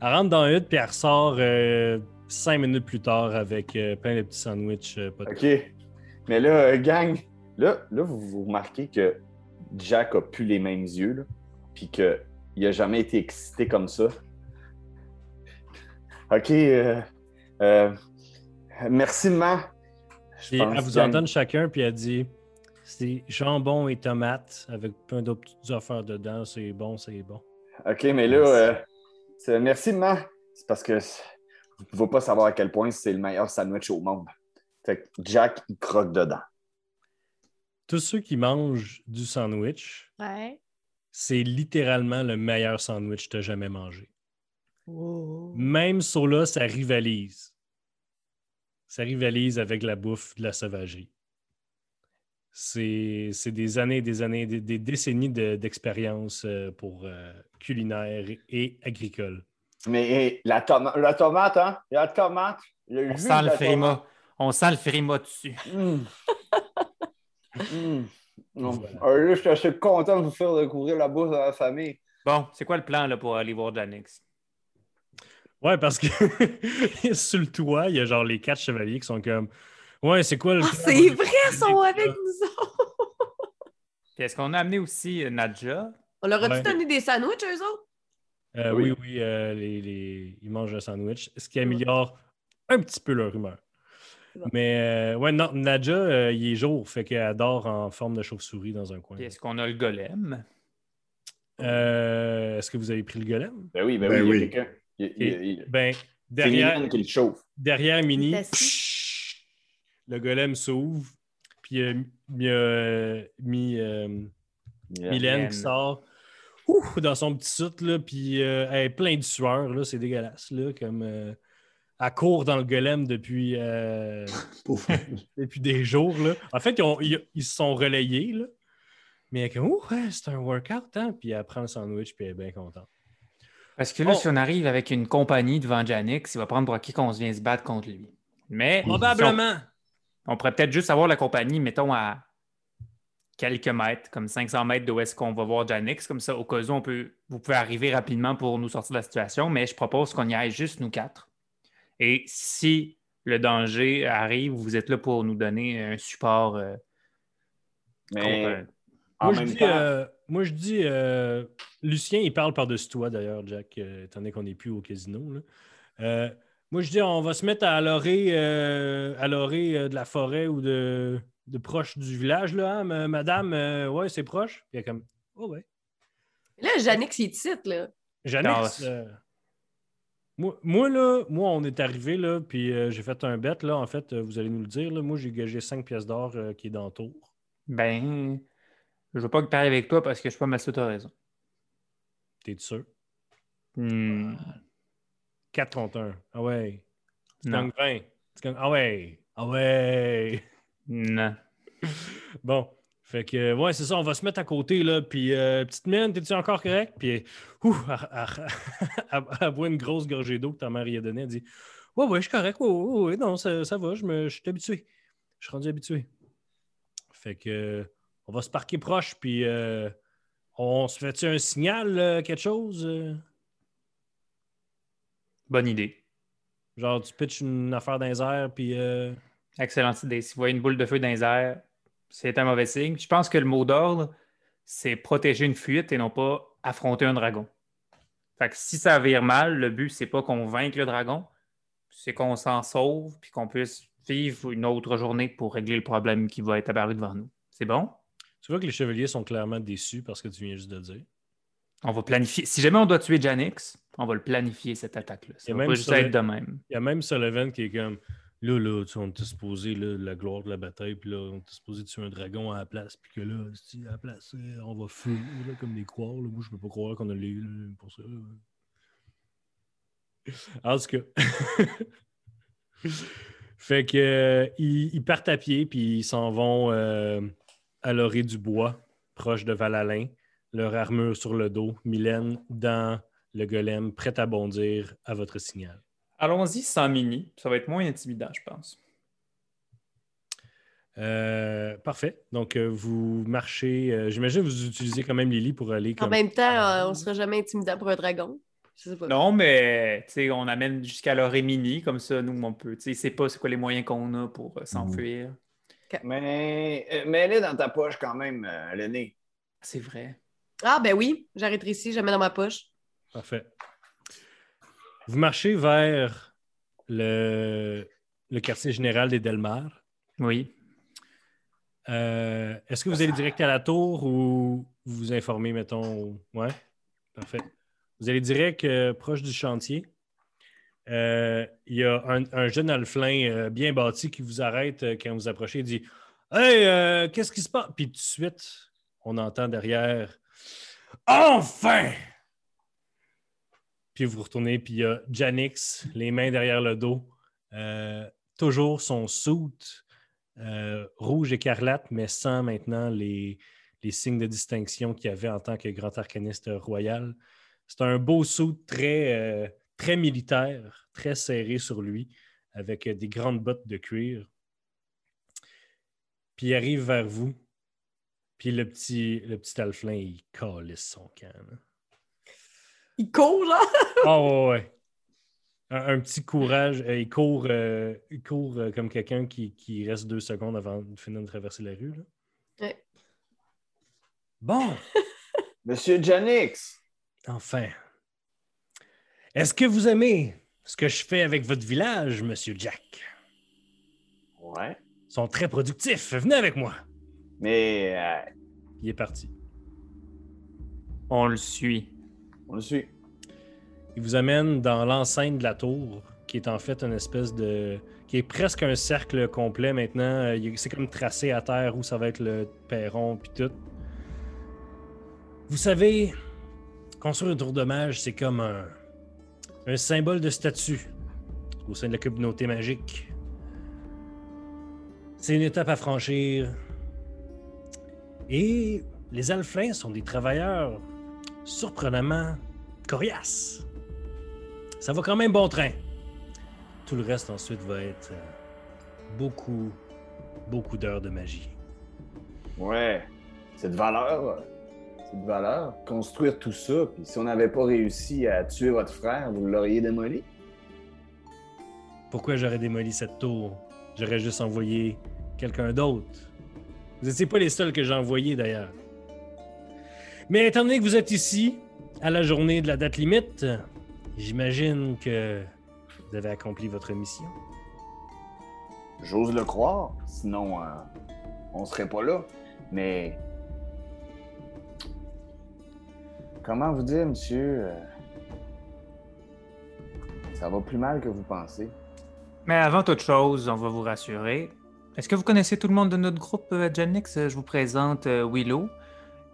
Elle rentre dans la hutte, puis elle ressort euh, cinq minutes plus tard avec euh, plein de petits sandwichs. OK. Mais là, gang, là, là vous, vous remarquez que Jack a plus les mêmes yeux, là, puis qu'il a jamais été excité comme ça. OK. euh, euh, merci, maman. Je elle vous en donne chacun, puis elle dit c'est jambon et tomates avec plein d'autres petites affaires dedans. C'est bon, c'est bon. OK, mais là, euh, c'est- merci, maman. C'est parce que vous ne pouvez pas savoir à quel point c'est le meilleur sandwich au monde. Fait que Jack, il croque dedans. Tous ceux qui mangent du sandwich, Ouais. C'est littéralement le meilleur sandwich que tu as jamais mangé. Oh. Même sur là, ça rivalise. Ça rivalise avec la bouffe de la sauvagerie. C'est c'est des années et des années, des, des décennies de- d'expérience euh, pour euh, culinaire et agricole. Mais la, toma- la tomate, hein? La tomate. Le On jus sent de le frima. On sent le frima dessus. tomate. Mm. [laughs] Non. Voilà. Euh, là, je suis assez content de vous faire découvrir la bouffe de la famille. Bon, c'est quoi le plan là, pour aller voir Janix? Ouais, parce que [laughs] sur le toit, il y a genre les quatre chevaliers qui sont comme Ouais, c'est quoi le. Ah, plan? c'est vrai, ils sont avec nous autres. Puis Est-ce qu'on a amené aussi euh, Nadja? On leur a-tu Ouais. donné des sandwichs, eux autres? Euh, Oui. oui, oui, euh, les, les- ils mangent un sandwich, ce qui améliore un petit peu leur humeur. Bon. Mais euh, ouais, non, Nadja, euh, il est jour, fait qu'elle dort en forme de chauve-souris dans un coin. Est-ce qu'on a le golem? Euh, Est-ce que vous avez pris le golem? Ben oui, ben, Ben oui, il y a oui. quelqu'un. Il- il- il- il- Ben, derrière, Mylène qui le chauffe. derrière Mini, le golem s'ouvre, puis euh, il y a euh, Mi- euh, Mylène qui sort ouf, dans son petit soute, là, puis euh, elle est pleine de sueur, là, c'est dégueulasse, là, comme elle court dans le golem depuis, euh, [laughs] depuis des jours, là. En fait, ils, ont- ils- ils se sont relayés, là, mais elle ouais, c'est un workout, hein, puis elle prend le sandwich, puis elle est bien contente. Parce que là, Oh. si on arrive avec une compagnie devant Janix, il va prendre pour acquis qu'on vient se battre contre lui. Mais Probablement. on, on pourrait peut-être juste avoir la compagnie, mettons, à quelques mètres, comme 500 mètres de où est-ce qu'on va voir Janix. Comme ça, au cas où, on peut, vous pouvez arriver rapidement pour nous sortir de la situation. Mais je propose qu'on y aille juste nous quatre. Et si le danger arrive, vous êtes là pour nous donner un support euh, contre Mais un- en Moi je, même dis, temps, euh, moi, je dis, euh, Lucien, il parle par-dessus toi, d'ailleurs, Jack, euh, étant donné qu'on n'est plus au casino. là. Euh, moi, je dis, on va se mettre à l'orée euh, à l'orée, euh, de la forêt ou de, de proche du village, là, hein, ma- madame. euh, ouais, c'est proche. Puis elle est comme, oh ouais. Là, Janix, il titre, là. Janix, euh, moi, moi, là, moi, on est arrivé, là, puis euh, j'ai fait un bet, là, en fait, euh, vous allez nous le dire, là, moi, j'ai gagé 5 pièces d'or euh, qui est dans le tour. Ben, je veux pas que parler avec toi parce que je suis pas mal sûr t'as raison. T'es sûr? Hmm, 4 contre 1. Ah ouais. Tu non. gagnes 20. Tu gagnes- Ah ouais. Ah ouais. Non. Bon. Fait que, ouais, c'est ça, on va se mettre à côté, là. Puis, euh, petite mine, t'es-tu encore correct? Puis, ouh, [laughs] elle, boit une grosse gorgée d'eau que ta mère y a donnée. Elle dit, ouais, ouais, je suis correct. Ouais, ouais, ouais, non, ça, ça va, je, me, je suis habitué. Je suis rendu habitué. Fait que, on va se parquer proche, puis euh, On se fait-tu un signal, euh, quelque chose? Bonne idée. Genre, tu pitches une affaire dans les airs, puis... euh, Excellente idée. Si vous voyez une boule de feu dans les airs, c'est un mauvais signe. Je pense que le mot d'ordre, c'est protéger une fuite et non pas affronter un dragon. Fait que si ça vire mal, le but, c'est pas qu'on vainque le dragon, c'est qu'on s'en sauve puis qu'on puisse vivre une autre journée pour régler le problème qui va être apparu devant nous. C'est bon? Tu vois que les chevaliers sont clairement déçus parce que tu viens juste de le dire. On va planifier. Si jamais on doit tuer Janix, on va le planifier, cette attaque-là. Ça va même pas juste être de même. Il y a même Sullivan qui est comme là, là, on était supposé là, la gloire de la bataille, puis là, on était supposé tuer un dragon à la place, puis que là, si à la place, euh, on va fuir là, comme des croires. Là. Moi, je peux pas croire qu'on a les pour ça. là. En tout cas. [laughs] fait que euh, ils, partent à pied, puis ils s'en vont euh, à l'orée du bois, proche de Valalin, leur armure sur le dos, Mylène dans le golem, prête à bondir à votre signal. Allons-y sans mini. Ça va être moins intimidant, je pense. Euh, parfait. Donc, euh, vous marchez. euh, J'imagine que vous utilisez quand même Lily pour aller En comme. même temps, euh, on ne sera jamais intimidant pour un dragon. Je sais pas. Non, mais tu sais, on amène jusqu'à l'orée mini, comme ça, nous, on peut. Tu sais, c'est pas c'est quoi les moyens qu'on a pour euh, s'enfuir. Mais euh, mets-les dans ta poche quand même, euh, le nez. C'est vrai. Ah, ben oui, j'arrêterai ici, je la mets dans ma poche. Parfait. Vous marchez vers le, le quartier général des Delmar. Oui. Euh, Est-ce que vous allez direct à la tour ou vous vous informez, mettons. Ouais. Parfait. Vous allez direct euh, proche du chantier. Euh, Il y a un, un jeune alflin bien bâti qui vous arrête quand vous approchez et dit Hey, qu'est-ce qui se passe? Puis tout de suite, on entend derrière Enfin! Puis vous retournez, puis il y a Janix, les mains derrière le dos, euh, toujours son suit euh, rouge écarlate, mais sans maintenant les, signes de distinction qu'il avait en tant que grand arcaniste royal. C'est un beau très, euh, très militaire, très serré sur lui, avec des grandes bottes de cuir. Puis il arrive vers vous. Puis le petit, le alflin, il calisse son camp. là. Il court, là. Ah ouais, ouais. Un, un petit courage. euh, il court, euh, il court euh, comme quelqu'un qui, qui reste deux secondes avant de finir de traverser la rue. là. Ouais. Bon, [laughs] Monsieur Janix! enfin. Est-ce que vous aimez ce que je fais avec votre village, Monsieur Jack? Ouais. Ils sont très productifs. Venez avec moi. Mais euh, Il est parti. On le suit. On le. Il vous amène dans l'enceinte de la tour, qui est en fait une espèce de. qui est presque un cercle complet maintenant. Euh, C'est comme tracé à terre où ça va être le perron puis tout. Vous savez, construire une tour de mage, c'est comme un, un symbole de statut au sein de la communauté magique. C'est une étape à franchir. Et les alflins sont des travailleurs surprenamment coriaces. Ça va quand même bon train. Tout le reste ensuite va être euh, beaucoup, beaucoup d'heures de magie. Ouais. C'est de valeur. C'est de valeur. Construire tout ça, puis si on n'avait pas réussi à tuer votre frère, vous l'auriez démoli? Pourquoi j'aurais démoli cette tour? J'aurais juste envoyé quelqu'un d'autre. Vous n'étiez pas les seuls que j'ai envoyés d'ailleurs. Mais étant donné que vous êtes ici, à la journée de la date limite, j'imagine que vous avez accompli votre mission. J'ose le croire, sinon euh, on serait pas là. Mais comment vous dire, monsieur, euh, ça va plus mal que vous pensez. Mais avant toute chose, on va vous rassurer. Est-ce que vous connaissez tout le monde de notre groupe, euh, Janix? Euh, Je vous présente euh, Willow,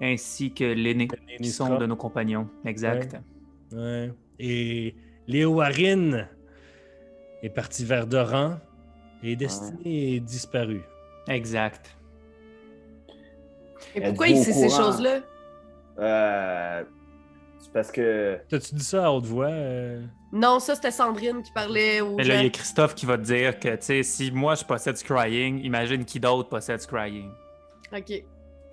ainsi que l'aîné, qui sont de nos compagnons. Exact. Ouais. Et Léo Harin est parti vers Doran et Destiné est disparu. Exact. Et pourquoi il sait ces choses-là? Euh, c'est parce que T'as-tu dit ça à haute voix? euh? Non, ça, c'était Sandrine qui parlait aux Mais là, il y a. Christophe qui va te dire que, tu sais, si moi je possède Scrying, imagine qui d'autre possède Scrying. OK.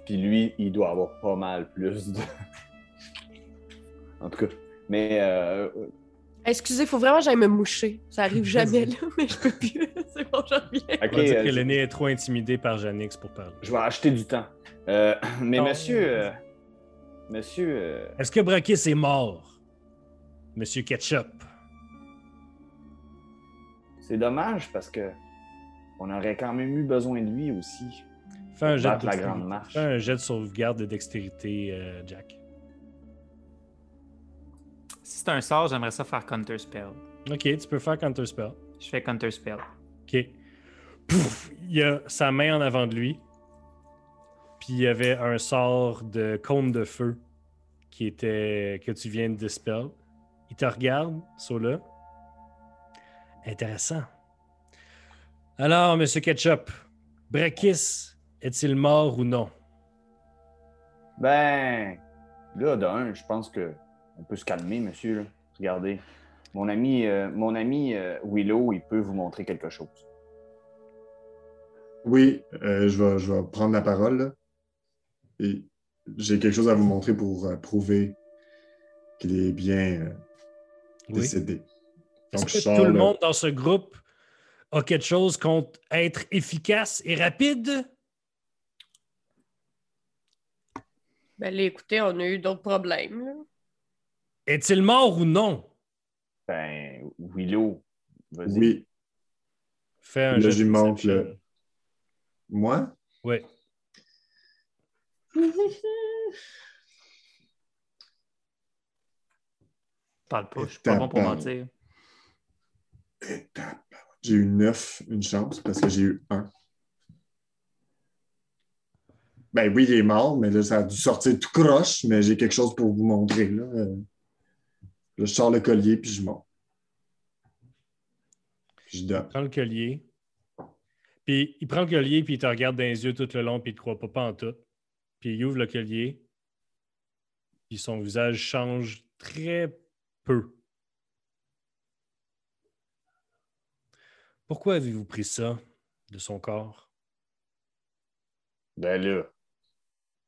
Puis lui, il doit avoir pas mal plus de. en tout cas. Mais euh, Excusez, il faut vraiment que j'aille me moucher. Ça arrive jamais, là, [laughs] mais je peux plus. C'est bon, j'en reviens. ok, On va dire euh, que je, l'aîné est trop intimidé par Janix pour parler. je vais acheter du temps. Euh, mais Non. monsieur. euh, monsieur. euh, Est-ce que Brakis est mort? Monsieur Ketchup? c'est dommage parce que. On aurait quand même eu besoin de lui aussi. Fais un, jet de la dextérité. grande marche. Fais un jet de sauvegarde de dextérité, euh, Jack. Si c'est un sort, j'aimerais ça faire Counter Spell. Ok, tu peux faire Counter Spell. Je fais Counter Spell. Ok. Pouf! Il a sa main en avant de lui. Puis il y avait un sort de cône de feu qui était que tu viens de dispel. Il te regarde, là. Intéressant. Alors, Monsieur Ketchup, Brakis est-il mort ou non? Ben. Là, d'un, je pense que. On peut se calmer, monsieur. là. Regardez. Mon ami, euh, mon ami euh, Willow, il peut vous montrer quelque chose. Oui, euh, je, vais, je vais prendre la parole. là. Et j'ai quelque chose à vous montrer pour euh, prouver qu'il est bien euh, Oui. décédé. Est-ce Donc, que sors tout le le- monde dans ce groupe a quelque chose contre être efficace et rapide? Ben là, écoutez, on a eu d'autres problèmes. là. Est-il mort ou non? Ben, Willow, vas-y. Oui, Fais un Là, jet de j'y montre perception. le- moi, Oui. [laughs] Parle pas, je suis pas bon pour Tabarnak. mentir. j'ai eu 9, une chance, parce que j'ai eu 1. Ben oui, il est mort, mais là, ça a dû sortir tout croche, mais j'ai quelque chose pour vous montrer. Là, Euh, là je sors le collier, puis je monte. Puis je donne. prend le collier. Puis il prend le collier, puis il te regarde dans les yeux tout le long, puis il te croit pas, pas en tout. Puis il ouvre le collier. Puis son visage change très peu. Pourquoi avez-vous pris ça de son corps? Ben là,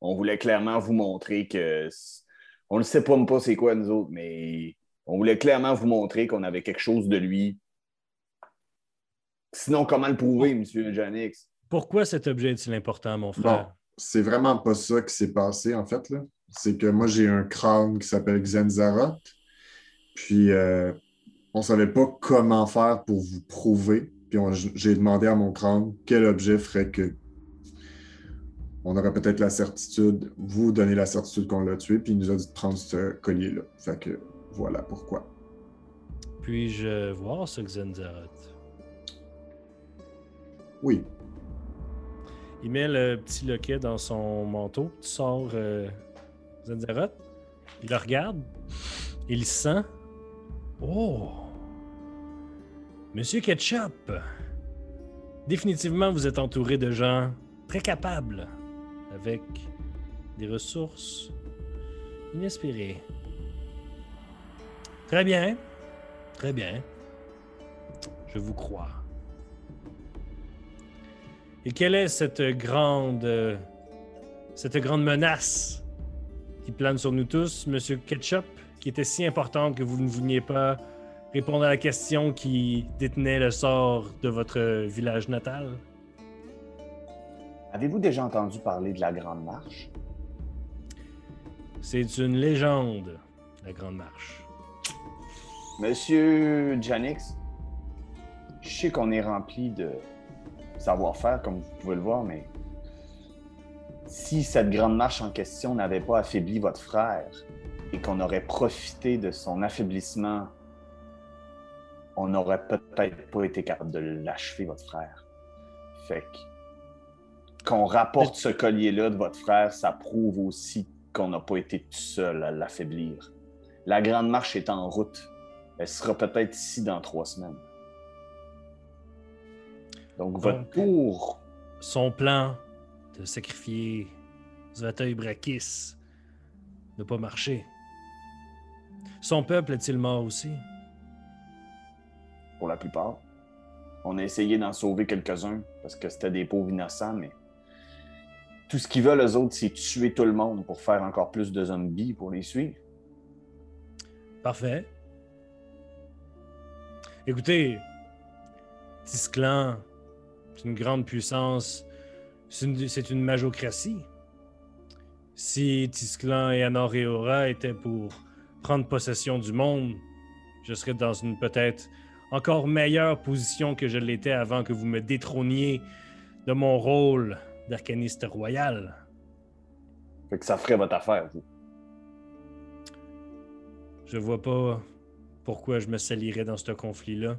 on voulait clairement vous montrer que. On ne sait pas même pas c'est quoi, nous autres, mais on voulait clairement vous montrer qu'on avait quelque chose de lui. Sinon, comment le prouver, monsieur Janix? Pourquoi cet objet est-il important, mon Bon, frère? c'est vraiment pas ça qui s'est passé, en fait. là. C'est que moi, j'ai un crâne qui s'appelle Xenzaroth. Puis, euh, on savait pas comment faire pour vous prouver. Puis, on- j'ai demandé à mon crâne quel objet ferait que on aurait peut-être la certitude, vous donner la certitude qu'on l'a tué. Puis, il nous a dit de prendre ce collier-là. Fait que voilà pourquoi. Puis-je voir ce Xenzaroth? Oui. Il met le petit loquet dans son manteau. Tu sors euh. Il le regarde. Il sent. Oh! Monsieur Ketchup! Définitivement, vous êtes entouré de gens très capables, avec des ressources inespérées. Très bien. Très bien. Je vous crois. Et quelle est cette grande, cette grande menace qui plane sur nous tous, Monsieur Ketchup, qui était si importante que vous ne vouliez pas répondre à la question qui détenait le sort de votre village natal? Avez-vous déjà entendu parler de la Grande Marche? C'est une légende, la Grande Marche. Monsieur Janix, je sais qu'on est rempli de savoir-faire, comme vous pouvez le voir, mais si cette grande marche en question n'avait pas affaibli votre frère et qu'on aurait profité de son affaiblissement, on n'aurait peut-être pas été capable de l'achever, votre frère. Fait que qu'on rapporte ce collier-là de votre frère, ça prouve aussi qu'on n'a pas été tout seul à l'affaiblir. La grande marche est en route. Elle sera peut-être ici dans trois semaines. Donc, votre tour, Son plan de sacrifier Zvateuil Brakis n'a pas marché. Son peuple est-il mort aussi? pour la plupart, on a essayé d'en sauver quelques-uns parce que c'était des pauvres innocents, mais tout ce qu'ils veulent, eux autres, c'est tuer tout le monde pour faire encore plus de zombies pour les suivre. Parfait. Écoutez, Tisclan, c'est une grande puissance. C'est une, une majocratie. Si Tisclan et Anoreora étaient pour prendre possession du monde, je serais dans une peut-être encore meilleure position que je l'étais avant que vous me détrôniez de mon rôle d'arcaniste royal. Fait que ça ferait votre affaire, vous. Je vois pas pourquoi je me salirais dans ce conflit-là.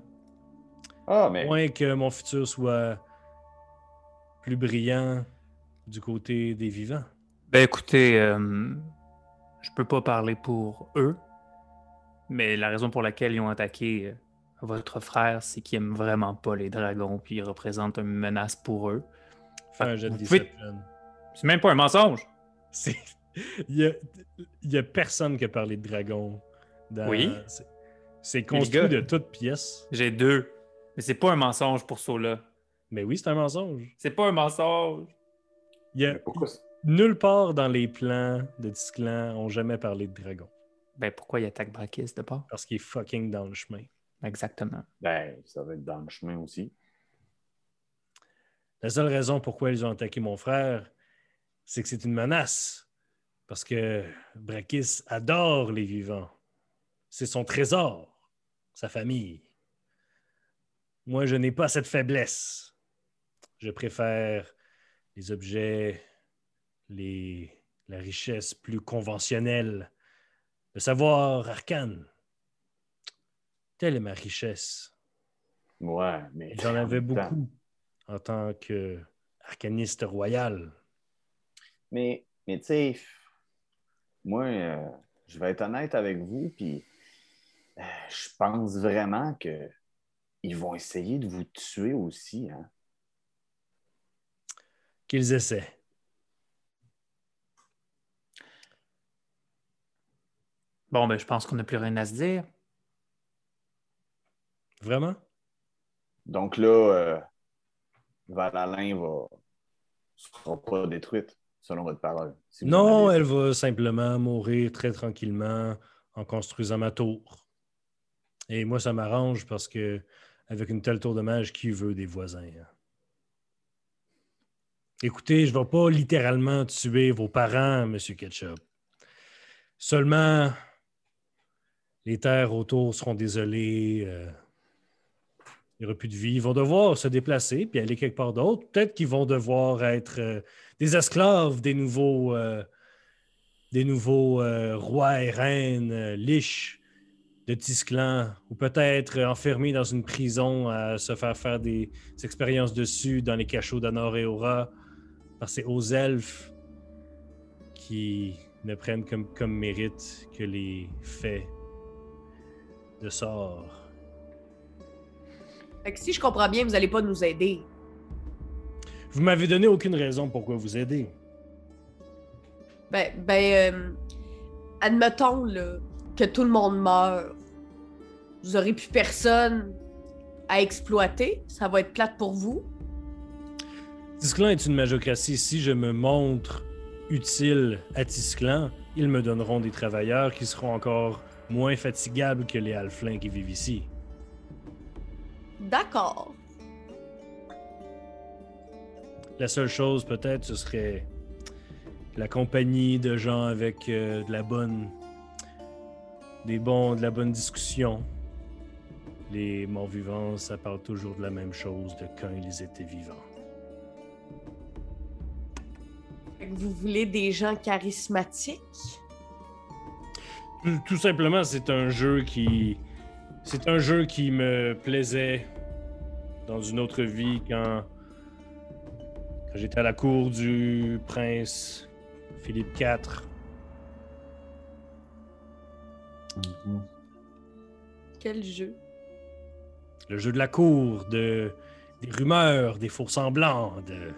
Ah, mais. Moins que mon futur soit plus brillant du côté des vivants. Ben écoutez, euh, je peux pas parler pour eux, mais la raison pour laquelle ils ont attaqué euh, votre frère, c'est qu'ils aiment vraiment pas les dragons, puis ils représentent une menace pour eux. Fais un jet de Vous pouvez- deception. C'est même pas un mensonge. [laughs] C'est... Il y a... il y a personne qui a parlé de dragon. dans- Oui. C'est, construit gars- de toutes pièces. J'ai deux, mais c'est pas un mensonge pour ceux-là. Mais oui, c'est un mensonge. C'est pas un mensonge. Il y a Mais pourquoi ça? nulle part dans les plans de Disclan ont jamais parlé de dragon. Ben pourquoi ils attaquent Brakis de part? Parce qu'il est fucking dans le chemin. Exactement. Ben, ça va être dans le chemin aussi. La seule raison pourquoi ils ont attaqué mon frère, c'est que c'est une menace. Parce que Brakis adore les vivants. C'est son trésor, sa famille. Moi, je n'ai pas cette faiblesse. Je préfère les objets, les... la richesse plus conventionnelle, le savoir arcane. Telle est ma richesse. Ouais, mais. J'en en avais beaucoup en tant que arcaniste royal. Mais, mais tu sais, moi, euh, je vais être honnête avec vous, puis euh, je pense vraiment que ils vont essayer de vous tuer aussi. Hein? Qu'ils essaient. Bon, ben je pense qu'on n'a plus rien à se dire. Vraiment? Donc là, euh, Valalin va sera pas détruite, selon votre parole. si Non, elle va simplement mourir très tranquillement en construisant ma tour. Et moi, ça m'arrange parce que avec une telle tour de mage, qui veut des voisins? hein? Écoutez, je ne vais pas littéralement tuer vos parents, Monsieur Ketchup. Seulement, les terres autour seront désolées. euh, il n'y aura plus de vie. Ils vont devoir se déplacer puis aller quelque part d'autre. Peut-être qu'ils vont devoir être euh, des esclaves des nouveaux, euh, des nouveaux euh, rois et reines liches de Tisclan, ou peut-être enfermés dans une prison à se faire faire des, des expériences dessus dans les cachots d'Anor et Aura par ces hauts elfes qui ne prennent comme, comme mérite que les faits de sort. Fait que si je comprends bien, vous allez pas nous aider. Vous m'avez donné aucune raison pourquoi vous aider. Ben, ben euh, admettons là, que tout le monde meurt. Vous aurez plus personne à exploiter. Ça va être plate pour vous. Tisclan est une majocratie. Si je me montre utile à Tisclan, ils me donneront des travailleurs qui seront encore moins fatigables que les halflins qui vivent ici. D'accord. La seule chose, peut-être, ce serait la compagnie de gens avec euh, de la bonne. des bons, de la bonne discussion. Les morts vivants, ça parle toujours de la même chose de quand ils étaient vivants. Vous voulez des gens charismatiques? Tout, tout simplement, c'est un jeu qui. C'est un jeu qui me plaisait dans une autre vie quand. Quand j'étais à la cour du prince Philippe IV. Mhm. Quel jeu? Le jeu de la cour, de, des rumeurs, des faux semblants, de.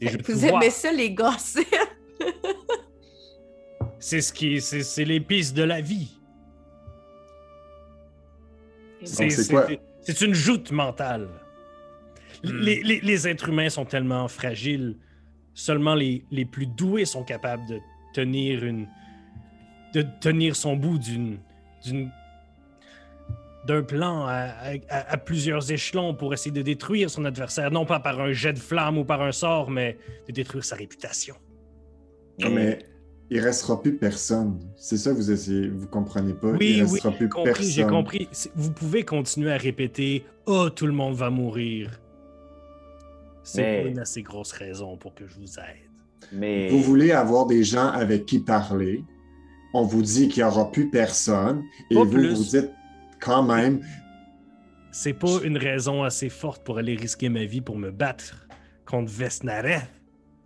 Des jeux de Vous aimez ça, les gossips? [laughs] C'est ce qui. C'est pistes de la vie. C'est quoi? C'est une joute mentale. Hmm. Les, les- les êtres humains sont tellement fragiles seulement les, les plus doués sont capables de tenir une. de tenir son bout d'une. d'une d'un plan à, à- à plusieurs échelons pour essayer de détruire son adversaire, non pas par un jet de flamme ou par un sort, mais de détruire sa réputation. Ah, mais il restera plus personne. C'est ça que vous essayez, vous comprenez pas? Oui, il oui, restera j'ai plus compris, personne. j'ai compris. Vous pouvez continuer à répéter « Oh, tout le monde va mourir ». C'est Mais- pas une assez grosse raison pour que je vous aide. Mais Vous voulez avoir des gens avec qui parler. On vous dit qu'il n'y aura plus personne. Et Pas vous, plus. vous dites quand même, C'est pas une raison assez forte pour aller risquer ma vie pour me battre contre Vesnareth.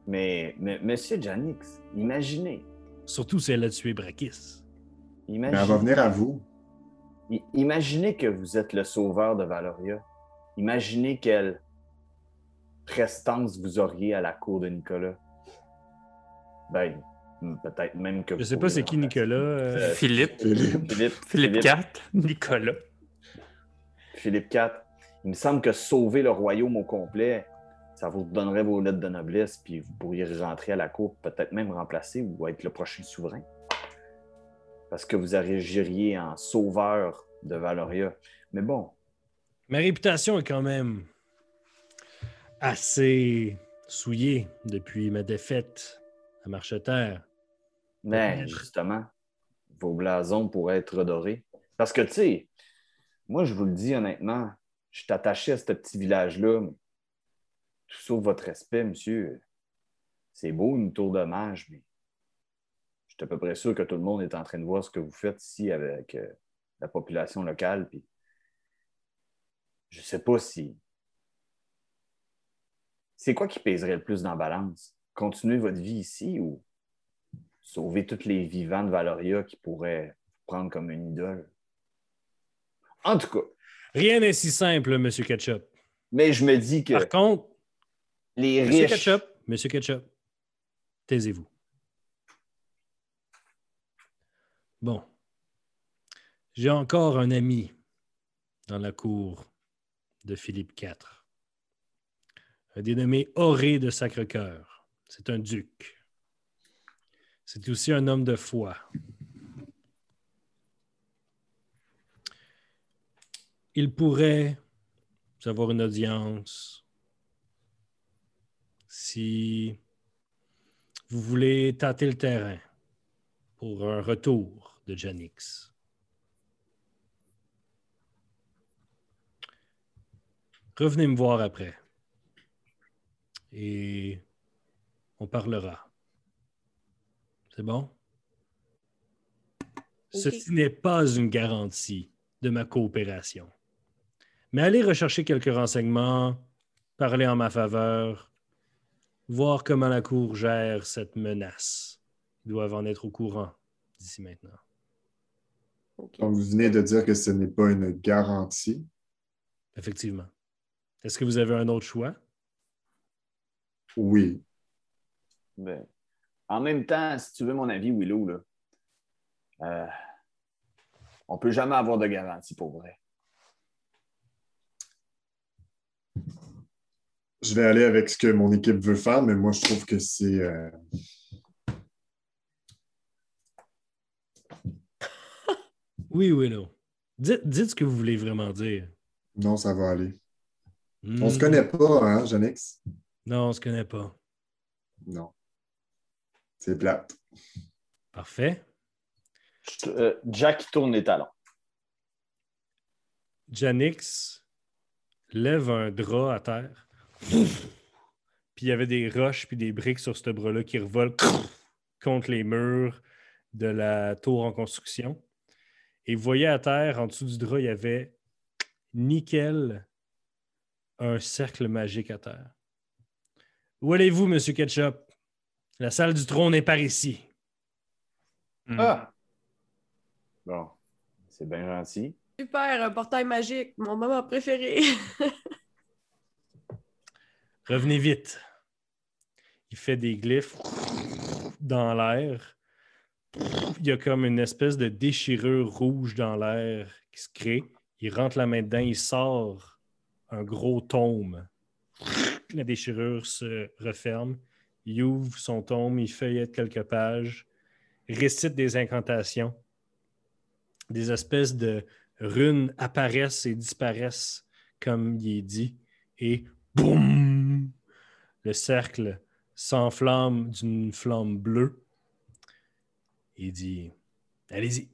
Mais, mais Monsieur Janix, imaginez. Surtout si elle a tué Brakis. mais ben, elle va venir à vous. I- Imaginez que vous êtes le sauveur de Valoria. Imaginez quelle prestance vous auriez à la cour de Nicolas. Ben, peut-être même que vous Je sais pas c'est qui Nicolas. euh, Euh, Philippe. Philippe. Philippe. Philippe IV. Nicolas. Philippe IV. Il me semble que sauver le royaume au complet, ça vous donnerait vos lettres de noblesse, puis vous pourriez rentrer à la cour, peut-être même remplacer ou être le prochain souverain. Parce que vous agiriez en sauveur de Valoria. Mais bon, Ma réputation est quand même assez souillée depuis ma défaite à Marcheterre. mais justement, vos blasons pourraient être redorés. Parce que, tu sais, moi, je vous le dis honnêtement, je suis attaché à ce petit village-là, mais tout sauf votre respect, monsieur. C'est beau, une tour de mage, mais je suis à peu près sûr que tout le monde est en train de voir ce que vous faites ici avec euh, la population locale. Puis je sais pas si. C'est quoi qui pèserait le plus dans la balance? Continuer votre vie ici ou sauver tous les vivants de Valoria qui pourraient vous prendre comme une idole? En tout cas, Rien n'est si simple, Monsieur Ketchup. mais je me dis que Par contre, les Monsieur riches. Ketchup, Monsieur Ketchup, taisez-vous. Bon. J'ai encore un ami dans la cour de Philippe IV. Un dénommé Auré de Sacre-Cœur. C'est un duc. C'est aussi un homme de foi. Il pourrait avoir une audience si vous voulez tâter le terrain pour un retour de Janix. Revenez me voir après et on parlera. C'est bon? Ceci n'est pas une garantie de ma coopération. Mais allez rechercher quelques renseignements, parler en ma faveur, voir comment la Cour gère cette menace. Ils doivent en être au courant d'ici maintenant. Donc, vous venez de dire que ce n'est pas une garantie? Effectivement. Est-ce que vous avez un autre choix? Oui. Ben, en même temps, si tu veux mon avis, Willow, là, euh, on peut jamais avoir de garantie pour vrai. Je vais aller avec ce que mon équipe veut faire, mais moi, je trouve que c'est. euh, [laughs] Oui, Willow. Dites, dites ce que vous voulez vraiment dire. Non, ça va aller. Hmm. On se connaît pas, hein, Janix? Non, on se connaît pas. Non. C'est plate. Parfait. Euh, Jack tourne les talons. Janix lève un drap à terre. Puis il y avait des roches puis des briques sur ce bras-là qui revolent contre les murs de la tour en construction. Et vous voyez à terre, en dessous du drap, il y avait nickel un cercle magique à terre. Où allez-vous, Monsieur Ketchup? La salle du trône est par ici. Hmm. Ah! Bon, c'est bien gentil. Super, un portail magique, mon moment préféré. [laughs] Revenez vite. Il fait des glyphes dans l'air. Il y a comme une espèce de déchirure rouge dans l'air qui se crée. Il rentre la main dedans, il sort un gros tome. La déchirure se referme. Il ouvre son tome, il feuillette quelques pages, récite des incantations. Des espèces de runes apparaissent et disparaissent comme il est dit. Et boum! Le cercle s'enflamme d'une flamme bleue. Il dit Allez-y.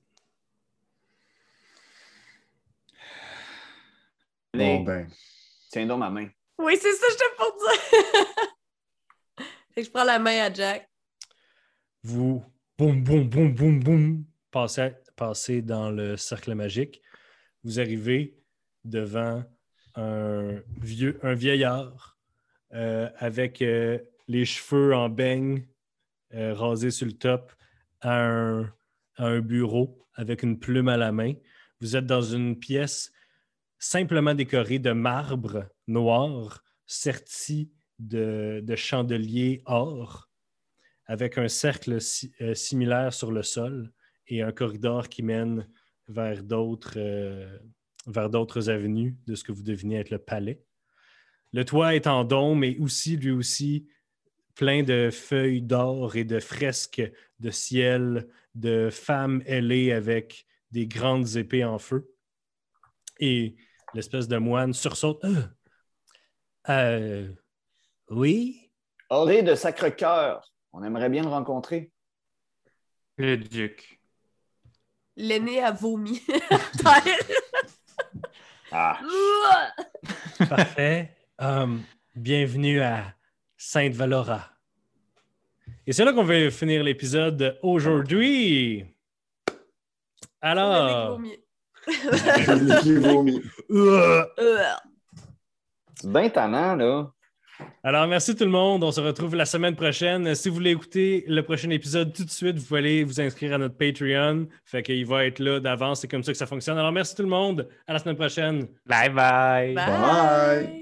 Bon, ben, Tiens donc ma main. Oui, c'est ça, je te pour dire. [laughs] je prends la main à Jack. Vous, boum, boum, boum, boum, boum, passez, passez dans le cercle magique. Vous arrivez devant un, vieux, un vieillard avec euh, les cheveux en beigne euh, rasés sur le top à un, bureau avec une plume à la main. Vous êtes dans une pièce simplement décorée de marbre noir serti de, de chandeliers or avec un cercle si- euh, similaire sur le sol et un corridor qui mène vers d'autres euh, vers d'autres avenues de ce que vous devinez être le palais. Le toit est en dôme et aussi, lui aussi, plein de feuilles d'or et de fresques de ciel, de femmes ailées avec des grandes épées en feu. Et l'espèce de moine sursaute. Euh, euh, oui? Auré de Sacre-Cœur. On aimerait bien le rencontrer. Le duc. L'aîné a vomi. [laughs] Ah, [laughs] Parfait. Um, bienvenue à Sainte-Valora. Et c'est là qu'on va finir l'épisode aujourd'hui. Alors, vomit. [laughs] euh, c'est bien tannant, là. alors merci tout le monde. On se retrouve la semaine prochaine. Si vous voulez écouter le prochain épisode tout de suite, vous pouvez aller vous inscrire à notre Patreon. Fait qu'il va être là d'avance. C'est comme ça que ça fonctionne. Alors merci tout le monde. À la semaine prochaine. Bye bye. Bye.